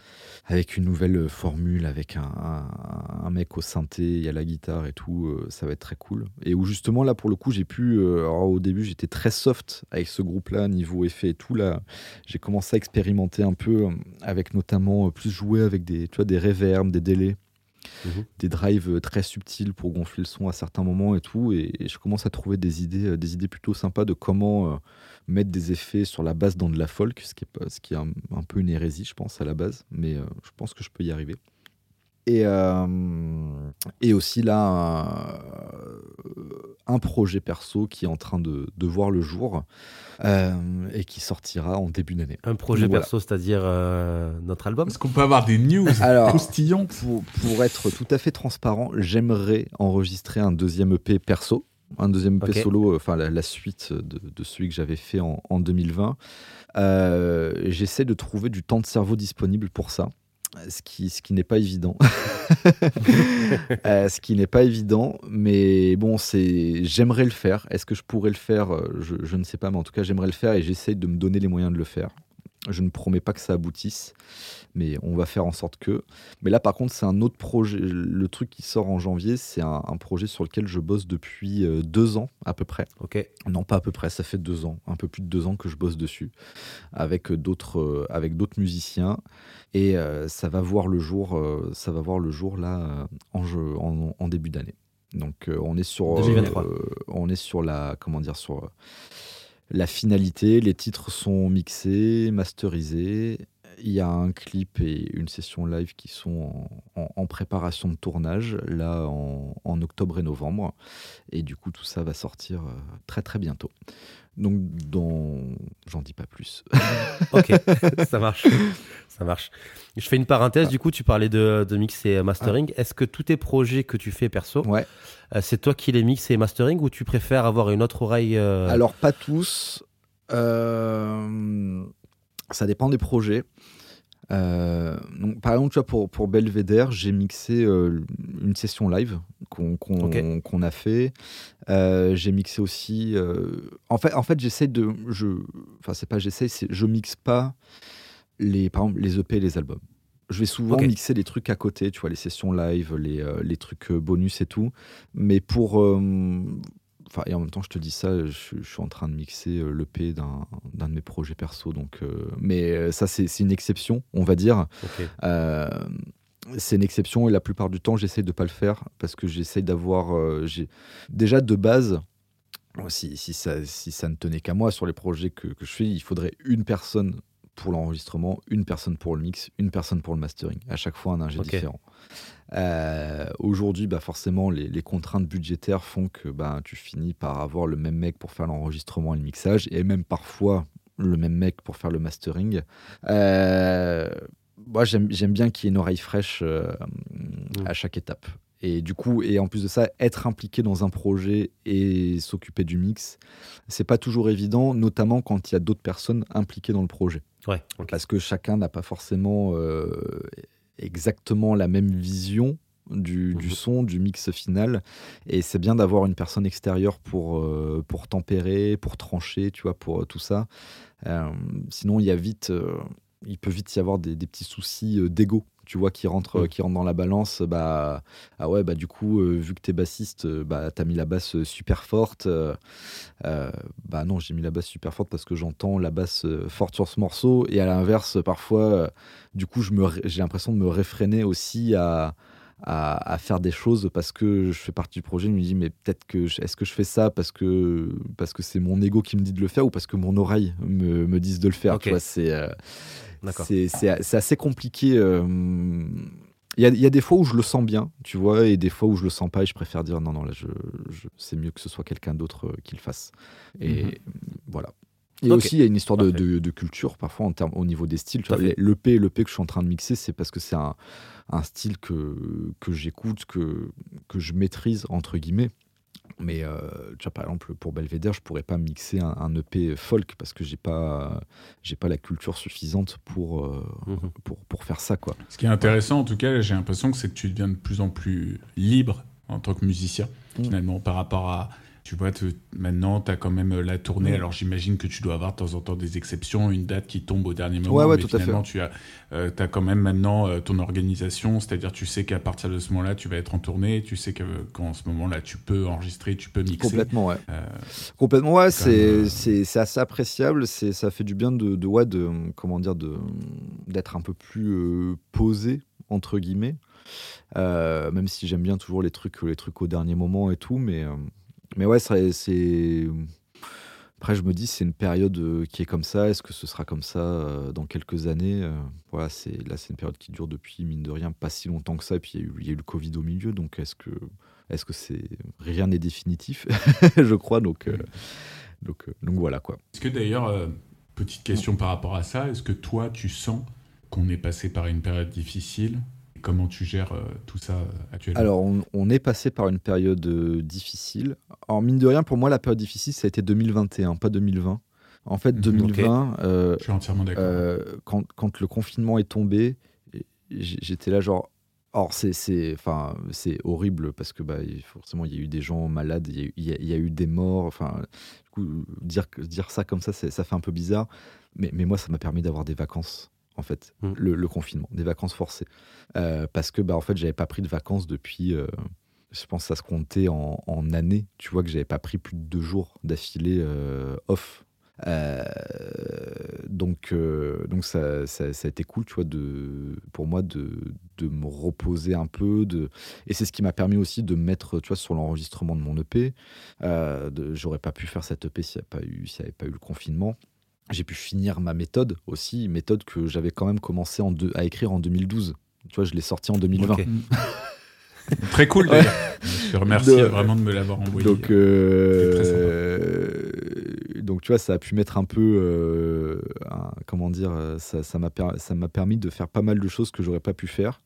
avec une nouvelle euh, formule, avec un, mec au synthé, il y a la guitare et tout. ça va être très cool. Et où justement là pour le coup j'ai pu. au début j'étais très soft avec ce groupe-là niveau effet et tout là. J'ai commencé à expérimenter un peu avec notamment plus jouer avec des, tu des reverbs, des délais Mhm. des drives euh, très subtils pour gonfler le son à certains moments et tout. Et, je commence à trouver des idées, euh, des idées plutôt sympas de comment euh, mettre des effets sur la base dans de la folk, ce qui est, ce qui est un, peu une hérésie, je pense, à la base. Mais je pense que je peux y arriver. Et, euh, et aussi là, euh, un projet perso qui est en train de, de voir le jour euh, et qui sortira en début d'année. Un projet Voilà. perso, c'est-à-dire euh, notre album Est-ce qu'on peut avoir des news Alors, croustillantes pour, pour être tout à fait transparent, j'aimerais enregistrer un deuxième EP perso, un deuxième EP solo, euh, enfin la, la suite de, de celui que j'avais fait en, en 2020. Euh, J'essaie de trouver du temps de cerveau disponible pour ça. Ce qui, ce qui n'est pas évident. Euh, ce qui n'est pas évident, mais bon, c'est j'aimerais le faire. Est-ce que je pourrais le faire? Euh, je, je ne sais pas, mais en tout cas, j'aimerais le faire et j'essaie de me donner les moyens de le faire. Je ne promets pas que ça aboutisse, mais on va faire en sorte que. Mais là, par contre, c'est un autre projet. Le truc qui sort en janvier, c'est un, un projet sur lequel je bosse depuis euh, deux ans à peu près. Ok. Non, pas à peu près, ça fait deux ans, un peu plus de deux ans que je bosse dessus, avec d'autres, euh, avec d'autres musiciens, et euh, ça va voir le jour, euh, ça va voir le jour là euh, en, jeu, en, en début d'année. Donc euh, on est sur, euh, 2023. euh, on est sur la, comment dire, sur euh, la finalité. Les titres sont mixés, masterisés. Il y a un clip et une session live qui sont en, en- en préparation de tournage, là en, en octobre et novembre. Et du coup, tout ça va sortir euh, très très bientôt. Donc, dans... j'en dis pas plus. Ok, ça marche. Ça marche. Je fais une parenthèse, du coup, tu parlais de, de mix et mastering. Est-ce que tous tes projets que tu fais perso, Ouais. euh, c'est toi qui les mix et mastering ou tu préfères avoir une autre oreille euh, Alors, pas tous. Euh, Ça dépend des projets. Euh, donc, par exemple, tu vois, pour, pour Belvedere, j'ai mixé euh, une session live qu'on a fait. Euh, j'ai mixé aussi. En fait, en fait j'essaie de. Je... Enfin, c'est pas j'essaie, je mixe pas les, par exemple, les EP et les albums. Je vais souvent mixer les trucs à côté, tu vois, les sessions live, les, les trucs bonus et tout. Mais pour. Enfin, et en même temps, je te dis ça, je, suis- je suis en train de mixer euh, l'EP d'un d'un de mes projets perso. Donc, euh, mais euh, ça, c'est c'est une exception, on va dire. Euh, c'est une exception et la plupart du temps, j'essaie de pas le faire parce que j'essaie d'avoir. euh, j'ai- déjà de base, si, si, ça, si ça ne tenait qu'à moi sur les projets que, que je fais, il faudrait une personne pour l'enregistrement, une personne pour le mix, une personne pour le mastering. À chaque fois, un ingé différent. Euh, Aujourd'hui, bah forcément, les, les contraintes budgétaires font que bah, tu finis par avoir le même mec pour faire l'enregistrement et le mixage, et même parfois le même mec pour faire le mastering. Euh, moi, j'aime bien qu'il y ait une oreille fraîche euh, à chaque étape. Et du coup, et en plus de ça, être impliqué dans un projet et s'occuper du mix, c'est pas toujours évident, notamment quand il y a d'autres personnes impliquées dans le projet Ouais. parce que chacun n'a pas forcément euh, exactement la même vision du, du Mhm. son, du mix final. Et c'est bien d'avoir une personne extérieure pour, euh, pour tempérer, pour trancher, tu vois, pour euh, tout ça. Euh, sinon, il y a vite, il peut vite y avoir des, des petits soucis d'ego. Tu vois, qui rentrent, Mhm. qui rentrent dans la balance, bah, ah ouais, bah, du coup, euh, vu que t'es bassiste, euh, bah, t'as mis la basse euh, super forte. euh, bah non, j'ai mis la basse super forte parce que j'entends la basse forte sur ce morceau. Et à l'inverse, parfois, du coup, je me ré- j'ai l'impression de me réfréner aussi à, à, à faire des choses parce que je fais partie du projet. Je me dis, mais peut-être que est-ce que je fais ça parce que parce que c'est mon ego qui me dit de le faire ou parce que mon oreille me, me dise de le faire. Tu vois, c'est euh. C'est assez compliqué. euh, Il y, a, il y a des fois où je le sens bien, tu vois, et des fois où je le sens pas et je préfère dire non, non, là, je, je- c'est mieux que ce soit quelqu'un d'autre euh, qui le fasse. Et Mhm. voilà. Et aussi, il y a une histoire de, Parfait. de- de culture, parfois, en termes, au niveau des styles. Tu vois, fait. l'EP, l'EP que je suis en train de mixer, c'est parce que c'est un, un style que, que j'écoute, que, que je maîtrise, entre guillemets. Mais euh, tu vois, par exemple, pour Belvedere, je pourrais pas mixer un, un EP folk parce que j'ai pas, j'ai pas la culture suffisante pour, euh, Mhm. pour, pour faire ça, quoi. Ce qui est intéressant, en tout cas, j'ai l'impression que c'est que tu deviens de plus en plus libre en tant que musicien, Mm. finalement, par rapport à. Tu vois, te- maintenant, tu as quand même la tournée. Alors, j'imagine que tu dois avoir de temps en temps des exceptions, une date qui tombe au dernier moment. Ouais, ouais, mais tout à fait. tu as, euh, as quand même maintenant euh, ton organisation. C'est-à-dire, tu sais qu'à partir de ce moment-là, tu vas être en tournée. Tu sais que, qu'en ce moment-là, tu peux enregistrer, tu peux mixer. Complètement, ouais. Euh, Complètement, ouais, c'est euh, assez appréciable. Ça fait du bien de, de ouais, de comment dire d'être un peu plus euh, posé entre guillemets. Euh, même si j'aime bien toujours les trucs les trucs au dernier moment et tout, mais euh, mais ouais, c'est après je me dis c'est une période euh, qui est comme ça. Est-ce que ce sera comme ça euh, dans quelques années Euh, Voilà, c'est là c'est une période qui dure depuis mine de rien pas si longtemps que ça. Et puis il y a eu, le Covid au milieu, donc est-ce que c'est rien n'est définitif? Je crois donc donc voilà quoi Est-ce que d'ailleurs, petite question par rapport à ça, est-ce que toi, tu sens qu'on est passé par une période difficile? Comment tu gères euh, tout ça euh, actuellement? Alors on, on est passé par une période euh, difficile en mine de rien pour moi la période difficile ça a été 2021 pas 2020 en fait Mhm, 2020 euh, Je suis entièrement d'accord. euh, quand, quand le confinement est tombé j'étais là genre Or, c'est, enfin, horrible parce que bah, forcément, il y a eu des gens malades, il y a eu, il y a- il y a eu des morts. Enfin, du coup, dire, ça comme ça, ça fait un peu bizarre. Mais, mais moi, ça m'a permis d'avoir des vacances, en fait, Mm. le, le confinement, des vacances forcées. Euh, parce que, bah, en fait, j'avais pas pris de vacances depuis. euh, je pense que ça se comptait en, en années. Tu vois que j'avais pas pris plus de deux jours d'affilée euh, off. Donc, donc ça, ça, ça a été cool, tu vois, de, pour moi de, de me reposer un peu. De, et c'est ce qui m'a permis aussi de me mettre, tu vois, sur l'enregistrement de mon EP. J'aurais pas pu faire cette EP s'il n'y avait pas eu le confinement. J'ai pu finir ma méthode aussi, méthode que j'avais quand même commencé en deux- à écrire en 2012. Tu vois, je l'ai sorti en 2020. Ok. Très cool Ouais. Je te remercie De- vraiment de me l'avoir envoyé. Donc, euh, donc, tu vois, ça a pu mettre un peu, euh, un- comment dire, euh, ça ça m'a ça m'a permis de faire pas mal de choses que j'aurais pas pu faire.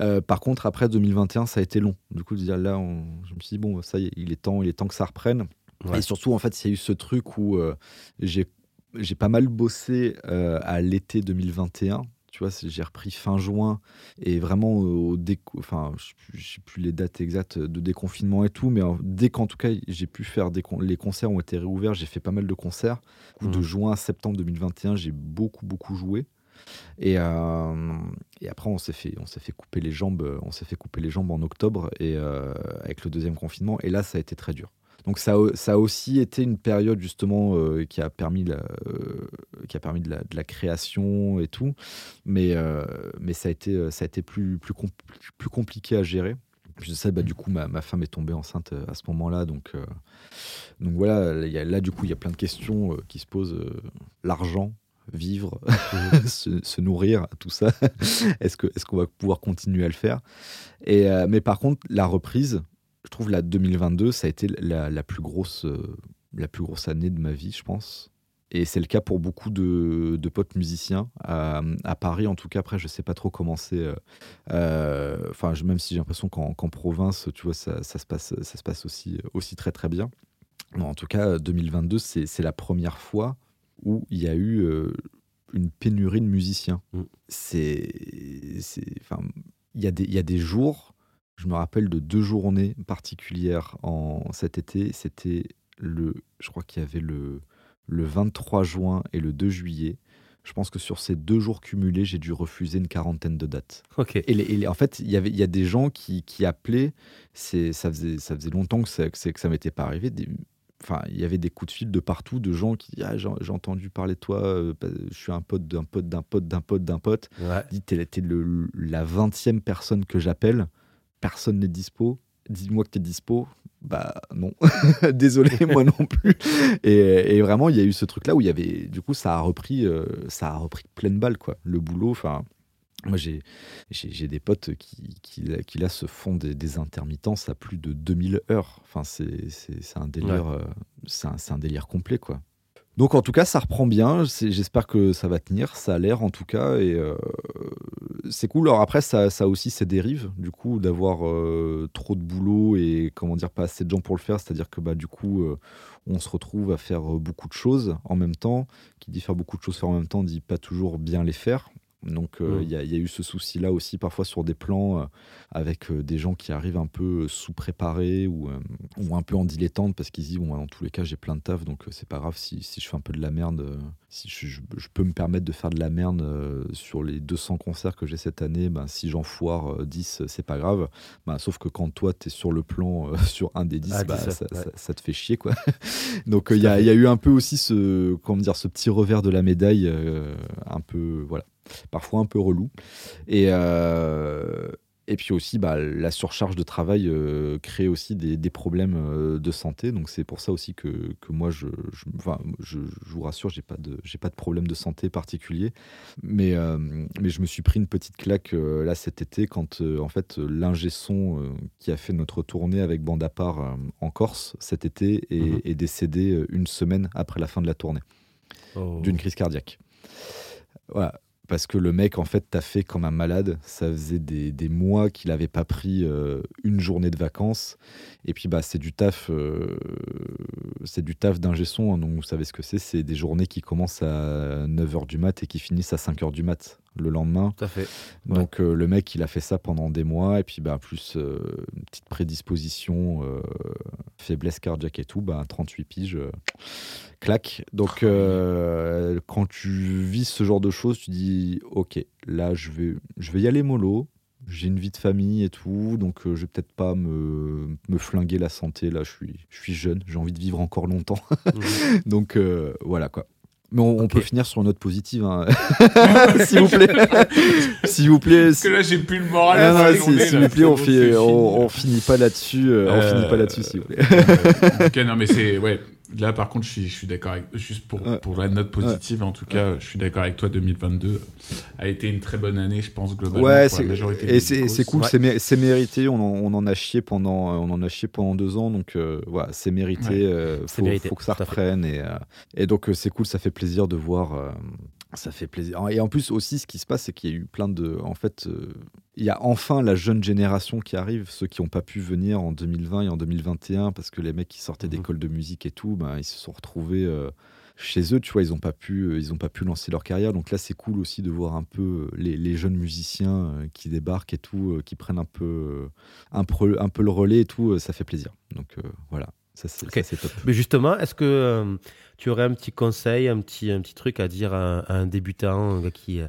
Euh, par contre, après 2021, ça a été long. Du coup, de dire là, on- je me suis dit bon, ça y est, il est temps, il est temps que ça reprenne. Ouais. Et surtout, en fait, il y a eu ce truc où euh, j'ai j'ai pas mal bossé euh, à l'été 2021. Tu vois, j'ai repris fin juin et vraiment au déco, enfin, je sais plus- je sais plus les dates exactes de déconfinement et tout, mais dès qu'en tout cas j'ai pu faire des con- les concerts ont été réouverts, j'ai fait pas mal de concerts. De Mhm. juin à septembre 2021, j'ai beaucoup beaucoup joué. Et, euh, et après, on s'est fait, on s'est fait couper les jambes, on s'est fait couper les jambes en octobre et euh, avec le deuxième confinement. Et là, ça a été très dur. Donc ça, a- ça a aussi été une période justement euh, qui a permis, la, euh, qui a permis de, la, de la création et tout, mais, euh, mais ça a été, ça a été plus, plus, compl- plus compliqué à gérer. Puis ça, bah, du coup, ma, ma femme est tombée enceinte à ce moment-là, donc, donc voilà, il y a, là du coup, il y a plein de questions qui se posent. L'argent, vivre, se, se nourrir, tout ça. est-ce que est-ce qu'on va pouvoir continuer à le faire? Et euh, mais par contre, la reprise, je trouve la 2022, ça a été la, la plus grosse euh, la plus grosse année de ma vie, je pense. Et c'est le cas pour beaucoup de, de potes musiciens. À, à Paris, en tout cas, après, je sais pas trop comment c'est. euh, euh, Enfin, je- même si j'ai l'impression qu'en province, tu vois, ça, ça se passe, ça se passe aussi, aussi très très bien. En tout cas, 2022, c'est la première fois où il y a eu euh, une pénurie de musiciens. Mm. C'est, enfin, il y y a des jours. Je me rappelle de deux journées particulières en cet été. C'était le, je crois qu'il y avait le le 23 juin et le 2 juillet. Je pense que sur ces deux jours cumulés, j'ai dû refuser une quarantaine de dates. Ok. Et, les- et les- en fait, il y avait, il y a des gens qui, qui appelaient. C'est, ça faisait, ça faisait longtemps que ça, que, ça m'était pas arrivé. Des- Enfin, il y avait des coups de fil de partout de gens qui ah, j'ai, entendu parler de toi. euh, je suis un pote d'un pote d'un pote d'un pote d'un pote. Ouais. Dit t'es, t'es le, la vingtième personne que j'appelle. Personne n'est dispo. Dis-moi que t'es dispo. Bah non, désolé, moi non plus. Et, et vraiment, il y a eu ce truc-là où il y avait, du coup, ça a repris, euh, ça a repris pleine balle, quoi. Le boulot, enfin, moi j'ai, j'ai, des potes qui, qui, là- qui là se font des, des intermittences à plus de 2000 heures. Enfin, c'est, c'est, c'est un délire, euh, c'est un, c'est un délire complet, quoi. Donc en tout cas, ça reprend bien. J'espère que ça va tenir. Ça a l'air en tout cas. Et euh, c'est cool. Alors après, ça, a aussi ses dérives, du coup, d'avoir euh, trop de boulot et comment dire, pas assez de gens pour le faire. C'est-à-dire que bah, du coup, euh, on se retrouve à faire beaucoup de choses en même temps. Qui dit faire beaucoup de choses faire en même temps dit pas toujours bien les faire. Donc euh, Mm. il y, a- il y a eu ce souci-là aussi parfois sur des plans euh, avec euh, des gens qui arrivent un peu sous-préparés ou, ou un peu en dilettante parce qu'ils se disent bon dans tous les cas j'ai plein de taf donc c'est pas grave si, si je fais un peu de la merde si je, je- je peux me permettre de faire de la merde sur les 200 concerts que j'ai cette année ben, si j'en foire euh, 10 euh, c'est pas grave Ben, sauf que quand toi tu es sur le plan euh, sur un des 10 Ah, bah, 10, ça, ouais. ça- ça te fait chier quoi donc il y, y a eu un peu aussi ce comment dire ce petit revers de la médaille euh, un peu voilà parfois un peu relou. Et, euh, et puis aussi, bah, la surcharge de travail euh, crée aussi des, des problèmes euh, de santé. Donc c'est pour ça aussi que, que moi, je, je, enfin, je, je vous rassure, j'ai pas de, j'ai pas de problème de santé particulier. Mais, euh, mais je me suis pris une petite claque là cet été quand en fait l'ingé son qui a fait notre tournée avec Bande à part en Corse cet été est, Mhm. est décédé une semaine après la fin de la tournée Oh. d'une crise cardiaque. Voilà. Parce que le mec, en fait, t'a fait comme un malade. Ça faisait des, mois qu'il n'avait pas pris euh, une journée de vacances. Et puis, bah, c'est du taf, euh, c'est du taf d'ingé son. hein. donc, vous savez ce que c'est. C'est des journées qui commencent à 9h du mat et qui finissent à 5h du mat le lendemain. Tout à fait. Ouais. Donc euh, le mec, il a fait ça pendant des mois, et puis bah, plus euh, une petite prédisposition, euh, faiblesse cardiaque et tout, bah, 38 piges, clac. Donc euh, quand tu vis ce genre de choses, tu dis, ok, là je vais, je vais y aller mollo. J'ai une vie de famille et tout, donc je vais peut-être pas me, me flinguer la santé. Là, je suis, je suis jeune, j'ai envie de vivre encore longtemps. Mhm. donc voilà quoi. Mais on, on Ok. peut finir sur une note positive, hein. s'il vous plaît. S'il vous plaît. Parce que là, j'ai plus le moral. Ah s'il vous plaît, on, finit pas là-dessus. euh, on finit pas là-dessus, s'il vous plaît. Euh, en tout cas, non, mais c'est ouais. Là, par contre, je suis, suis d'accord avec juste pour Ouais. pour la note positive. En tout cas, je suis d'accord avec toi. 2022 a été une très bonne année, je pense globalement Ouais, pour la c'est- majorité et c'est cool, Ouais. c'est mé- c'est mérité. On en, on en a chié pendant, euh, on en a chié pendant deux ans, donc euh, voilà, c'est mérité. Ouais. euh, C'est faut, mérité, faut que ça reprenne et, euh, et donc euh, c'est cool, ça fait plaisir de voir. Ça fait plaisir. Et en plus aussi, ce qui se passe, c'est qu'il y a eu plein de, en fait, euh, il y a enfin la jeune génération qui arrive, ceux qui n'ont pas pu venir en 2020 et en 2021 parce que les mecs qui sortaient Mhm. d'école de musique et tout, ben, ils se sont retrouvés. euh, chez eux, tu vois, ils n'ont pas pu, euh, ils ont pas pu lancer leur carrière. Donc là, c'est cool aussi de voir un peu les, les jeunes musiciens qui débarquent et tout, qui prennent un peu, un peu, un peu le relais et tout. ça fait plaisir. Donc euh, voilà, ça c'est Ok. ça, c'est top. Mais justement, est-ce que tu aurais un petit conseil, un petit, un petit truc à dire à un, à un débutant qui, euh,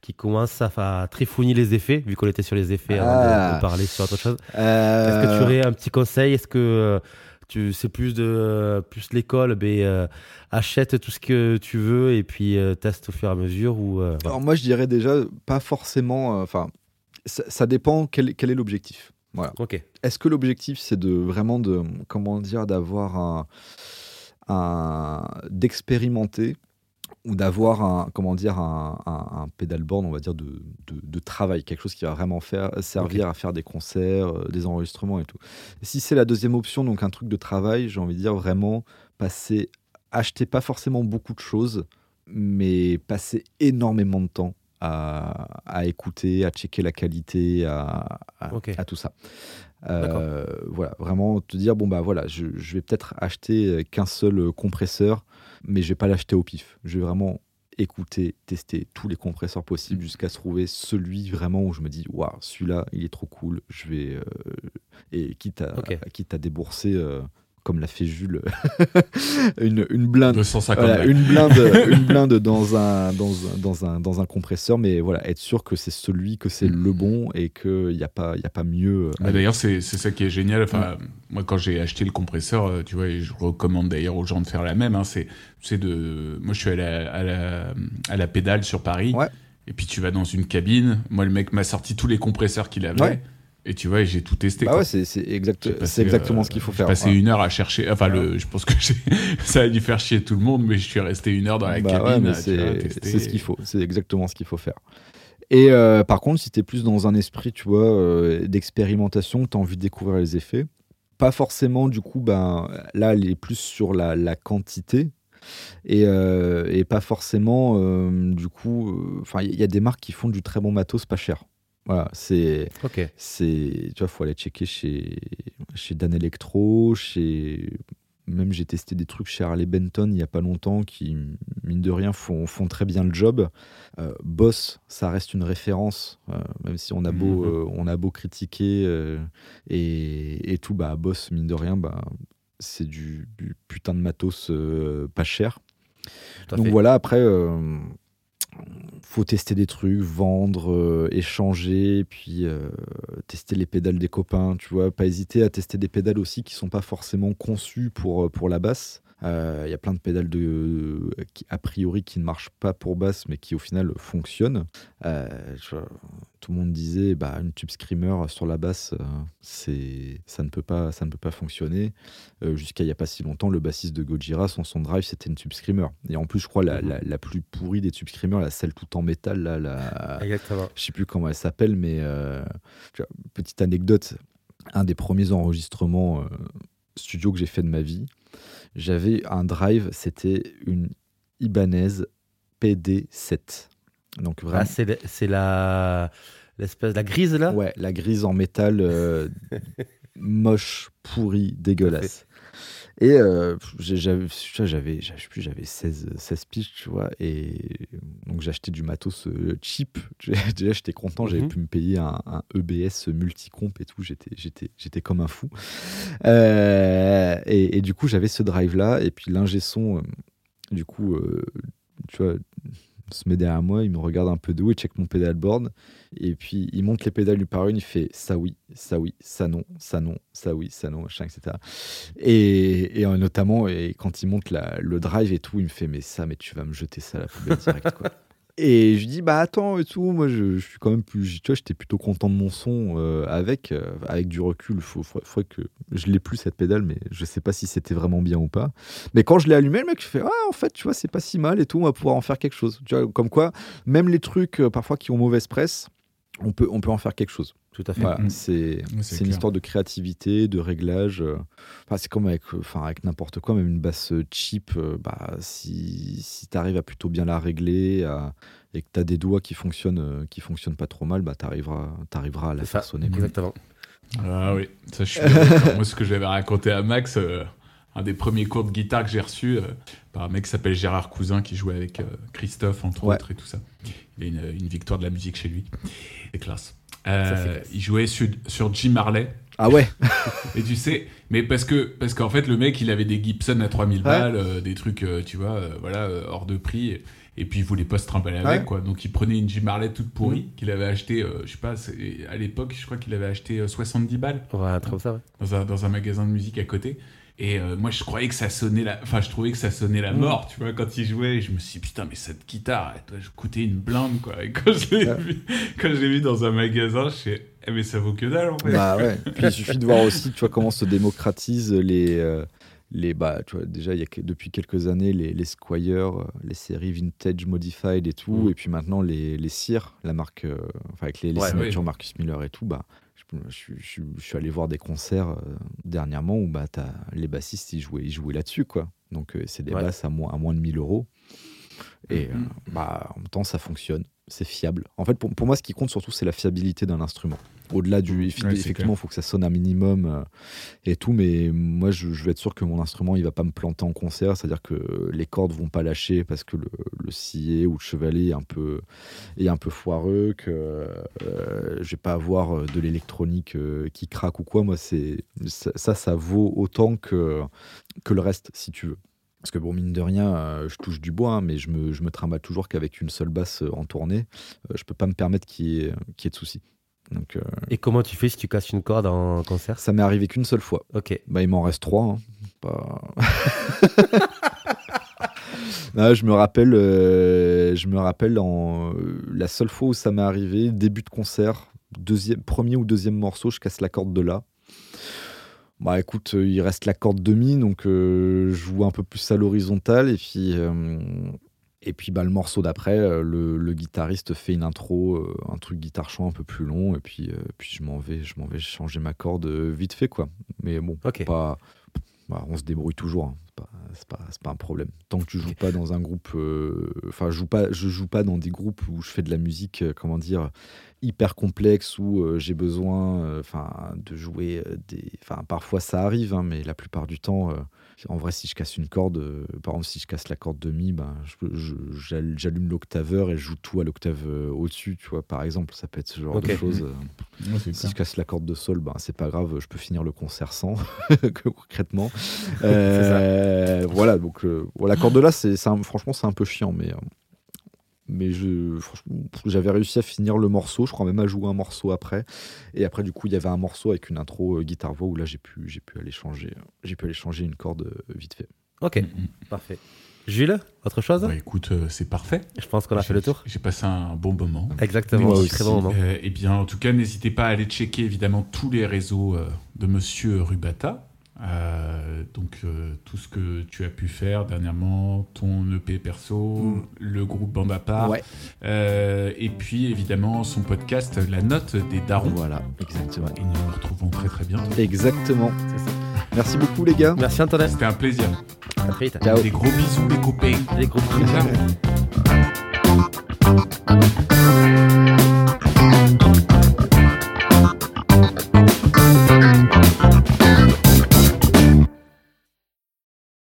qui commence à, à trifouiller les effets, vu qu'on était sur les effets avant de- Ah. de, parler sur autre chose Euh, Est-ce que tu aurais un petit conseil? Est-ce que euh, tu c'est plus de plus l'école, ben euh, achète tout ce que tu veux et puis euh, teste au fur et à mesure ou euh, voilà. Alors moi, je dirais déjà pas forcément. euh, Enfin, ça, ça dépend quel, quel est l'objectif. Voilà. Ok. Est-ce que l'objectif c'est de vraiment de comment dire d'avoir un d'expérimenter ou d'avoir un comment dire un, un, un pédalboard on va dire de, de, de travail quelque chose qui va vraiment faire servir à faire des concerts euh, des enregistrements et tout. Si c'est la deuxième option donc un truc de travail j'ai envie de dire vraiment passer acheter pas forcément beaucoup de choses mais passer énormément de temps à, à écouter, à checker la qualité, à, à tout ça. Euh, voilà, vraiment te dire bon bah voilà, je, je vais peut-être acheter qu'un seul euh, compresseur, mais je vais pas l'acheter au pif. Je vais vraiment écouter, tester tous les compresseurs possibles jusqu'à trouver celui vraiment où je me dis waouh, celui-là, il est trop cool. Je vais euh, et quitte à, Ok. quitte à débourser euh, comme l'a fait Jules une, une blinde 250 voilà, balles. une blinde, une blinde dans un, dans, dans, un, dans un compresseur, mais voilà, être sûr que c'est celui, que c'est le bon et qu'il n'y a, pas- il a pas mieux. Ah, d'ailleurs, c'est c'est ça qui est génial. Enfin, moi, quand j'ai acheté le compresseur, euh, tu vois, et je recommande d'ailleurs aux gens de faire la même. Hein, c'est c'est de, moi, je suis à la, à la, à la pédale sur Paris. Ouais. Et puis tu vas dans une cabine. Moi, le mec m'a sorti tous les compresseurs qu'il avait. Ouais. Et tu vois, j'ai tout testé. bah quoi. ouais, c'est c'est exact, J'ai c'est passé, exactement euh, ce qu'il faut j'ai faire. passé Ouais. une heure à chercher. Enfin, le, je pense que j'ai- ça a dû faire chier tout le monde, mais je suis resté une heure dans la Bah ouais, cabine. vois, c'est ce qu'il faut, c'est exactement ce qu'il faut faire. Et euh, par contre, si tu es plus dans un esprit, tu vois, euh, d'expérimentation, tu as envie de découvrir les effets, pas forcément, du coup, ben, là, elle est plus sur la, la quantité, Et, euh, et pas forcément, euh, du coup, euh, enfin, il y a des marques qui font du très bon matos pas cher. Voilà, c'est, Ok. c'est, tu vois, faut aller checker chez, chez Dan Electro, chez, même j'ai testé des trucs chez Harley Benton il y a pas longtemps qui, mine de rien, font, font très bien le job. Euh, Boss, ça reste une référence, euh, même si on a beau, Mhm. euh, on a beau critiquer et, et tout, bah Boss, mine de rien, bah c'est du, du putain de matos pas cher. Donc fait. voilà, après, faut tester des trucs, vendre, euh, échanger, puis euh, tester les pédales des copains, tu vois. Pas hésiter à tester des pédales aussi qui sont pas forcément conçues pour, euh, pour la basse. Euh, Il y a plein de pédales de, qui, a priori qui ne marchent pas pour basse, mais qui au final fonctionnent. Euh, je- tout le monde disait, bah, une tube screamer sur la basse, euh, c'est, ça ne peut pas, ça ne peut pas fonctionner. Jusqu'à il y a pas si longtemps, le bassiste de Gojira, son son drive, c'était une tube screamer. Et en plus, je crois la, la, la plus pourrie des tube screamers, la celle tout en métal, là, la, Exactement. je sais plus comment elle s'appelle, mais euh, petite anecdote, un des premiers enregistrements euh, studio que j'ai fait de ma vie, j'avais un drive, c'était une Ibanez PD7. Donc Ah, vraiment, c'est la l'espèce la grise là? ouais, la grise en métal euh, moche, pourrie, dégueulasse. Et euh, j'avais, j'avais, je sais plus, j'avais 16, 16 piges, tu vois, et donc acheté du matos euh, cheap. Déjà, j'étais content, j'avais Mhm. pu me payer un, un EBS multicomp et tout, j'étais, j'étais, j'étais comme un fou. Euh, et, et du coup, j'avais ce drive-là, et puis l'ingé son, euh, du coup, tu vois, se met derrière moi, il me regarde un peu de haut, il check mon pedalboard, et puis il monte les pédales une par une, il fait ça oui, ça oui, ça non, ça non, ça oui, ça non, machin, etc. Et, et euh, notamment, et quand il monte la- le drive et tout, il me fait mais ça, mais tu vas me jeter ça à la poubelle direct quoi. Et je dis bah attends et tout, moi je, je suis quand même plus, tu vois, j'étais plutôt content de mon son euh, avec, euh, avec du recul. Faut, faut, que je l'ai plus cette pédale, mais je sais pas si c'était vraiment bien ou pas. Mais quand je l'ai allumé, le mec fait ah en fait tu vois c'est pas si mal et tout, on va pouvoir en faire quelque chose. Tu vois comme quoi même les trucs euh, parfois qui ont mauvaise presse, on peut en faire quelque chose. Tout à fait. Voilà, Mhm. c'est une histoire de créativité, de réglage. euh. Enfin, c'est comme avec, euh, enfin, avec n'importe quoi, même une basse cheap. euh, bah, si si tu arrives à plutôt bien la régler à- et que tu as des doigts qui fonctionnent, qui fonctionnent pas trop mal, bah, tu arriveras, à la faire sonner. Exactement. Ah oui, ça je suis. Moi, ce que j'avais raconté à Max, euh, un des premiers cours de guitare que j'ai reçu euh, par un mec qui s'appelle Gérard Cousin qui jouait avec euh, Christophe, entre Ouais. autres, et tout ça. Il a une, une victoire de la musique chez lui. C'est classe. Euh, il jouait sur, sur Jim Marley. Ah ouais Et tu sais, mais parce que parce qu'en fait le mec il avait des Gibson à 3000 balles, euh, des trucs euh, tu vois, euh, voilà euh, hors de prix. Et, et puis il voulait pas se trimballer avec Ouais. quoi. Donc il prenait une Jim Marley toute pourrie qu'il avait acheté, euh, je sais pas, à l'époque je crois qu'il avait acheté euh, 70 balles Ouais, ça. Dans un, dans un magasin de musique à côté. Et euh, moi, je croyais que ça sonnait la... Enfin, je trouvais que ça sonnait la mort, tu vois, quand il jouait. Je me suis dit, putain, mais cette guitare, elle doit coûter une blinde, quoi. Et quand je l'ai Ouais. vu, quand je l'ai vu dans un magasin, je suis eh, mais ça vaut que dalle, en fait. Bah ouais. Puis il suffit de voir aussi, tu vois, comment se démocratisent les. euh, les, bah, tu vois, déjà, il y a depuis quelques années, les, les Squire, euh, les séries vintage modified et tout, Mm. et puis maintenant les, les la marque, euh, enfin avec les, les Ouais, signatures ouais. Marcus Miller et tout, bah, je, je suis- je allé voir des concerts euh, dernièrement où bah, les bassistes ils jouaient, ils jouaient là-dessus, quoi. Donc euh, c'est des Ouais. basses à moins, à moins de 1000 euros. Et euh, Mhm. bah, en même temps, ça fonctionne, c'est fiable. En fait, pour, pour moi, ce qui compte surtout, c'est la fiabilité d'un instrument. Au-delà du. Ouais, effectivement, il faut que ça sonne un minimum euh, et tout, mais moi, je, je veux être sûr que mon instrument, il va pas me planter en concert, c'est-à-dire que les cordes vont pas lâcher parce que le, le ou le chevalet est un peu, est un peu foireux, que euh, je vais pas avoir euh, de l'électronique euh, qui craque ou quoi. Moi, c'est ça, ça, vaut autant que, que le reste, si tu veux. Parce que bon, mine de rien, euh, je touche du bois, hein, mais je me, je me trimballe toujours qu'avec une seule basse en tournée. Euh, je peux pas me permettre qu'il y, y ait de soucis. Donc, euh, Et comment tu fais si tu casses une corde en concert ça m'est arrivé qu'une seule fois. Ok. Bah, il m'en reste trois. hein. Pas- Non, je me rappelle, euh, je me rappelle en, euh, la seule fois où ça m'est arrivé, début de concert, deuxième, premier ou deuxième morceau, je casse la corde de là. Bah écoute, euh, il reste la corde de mi, donc euh, je joue un peu plus à l'horizontale et puis euh, et puis bah le morceau d'après, euh, le, le guitariste fait une intro, euh, un truc guitare chant un peu plus long et puis euh, puis je m'en vais, je m'en vais changer ma corde vite fait quoi. Mais bon, pas, bah, on se débrouille toujours. hein. C'est pas- c'est pas, c'est pas un problème. Tant que tu joues pas dans un groupe, euh, enfin, je joue pas, je joue pas dans des groupes où je fais de la musique, euh, comment dire, hyper complexe où euh, j'ai besoin, enfin, de jouer des, enfin, parfois ça arrive, hein, mais la plupart du temps, en vrai, si je casse une corde, euh, par exemple, si je casse la corde de mi, ben, j'allume l'octaveur et je joue tout à l'octave euh, au-dessus, tu vois, par exemple, ça peut être ce genre de choses. euh. Ouais, Si clair. je casse la corde de sol, ben, c'est pas grave, je peux finir le concert sans, concrètement. Voilà, donc voilà, la corde de là, c'est, franchement, c'est un peu chiant, mais, mais je, franchement, j'avais réussi à finir le morceau, je crois même à jouer un morceau après. Et après, du coup, il y avait un morceau avec une intro euh, guitare-voix où là, j'ai pu, j'ai pu aller changer, j'ai pu aller changer une corde euh, vite fait. Ok, Mm, mm. parfait. Jules, autre chose? Bah, écoute, euh, c'est parfait. Je pense qu'on a fait le tour. J'ai passé un bon moment. Exactement, aussi. très bon moment. Euh, eh bien, en tout cas, n'hésitez pas à aller checker évidemment tous les réseaux euh, de Monsieur Rubata. Euh, donc euh, tout ce que tu as pu faire dernièrement, ton EP perso, le groupe Bande à part, Ouais. Euh, et puis évidemment son podcast La Note des Darons. Voilà, exactement. Et nous nous retrouvons très très bientôt. Exactement. Merci beaucoup, les gars. Merci Antonin. C'était un plaisir. À très vite. Ciao. Des gros bisous les copains. Les groupes. Ciao.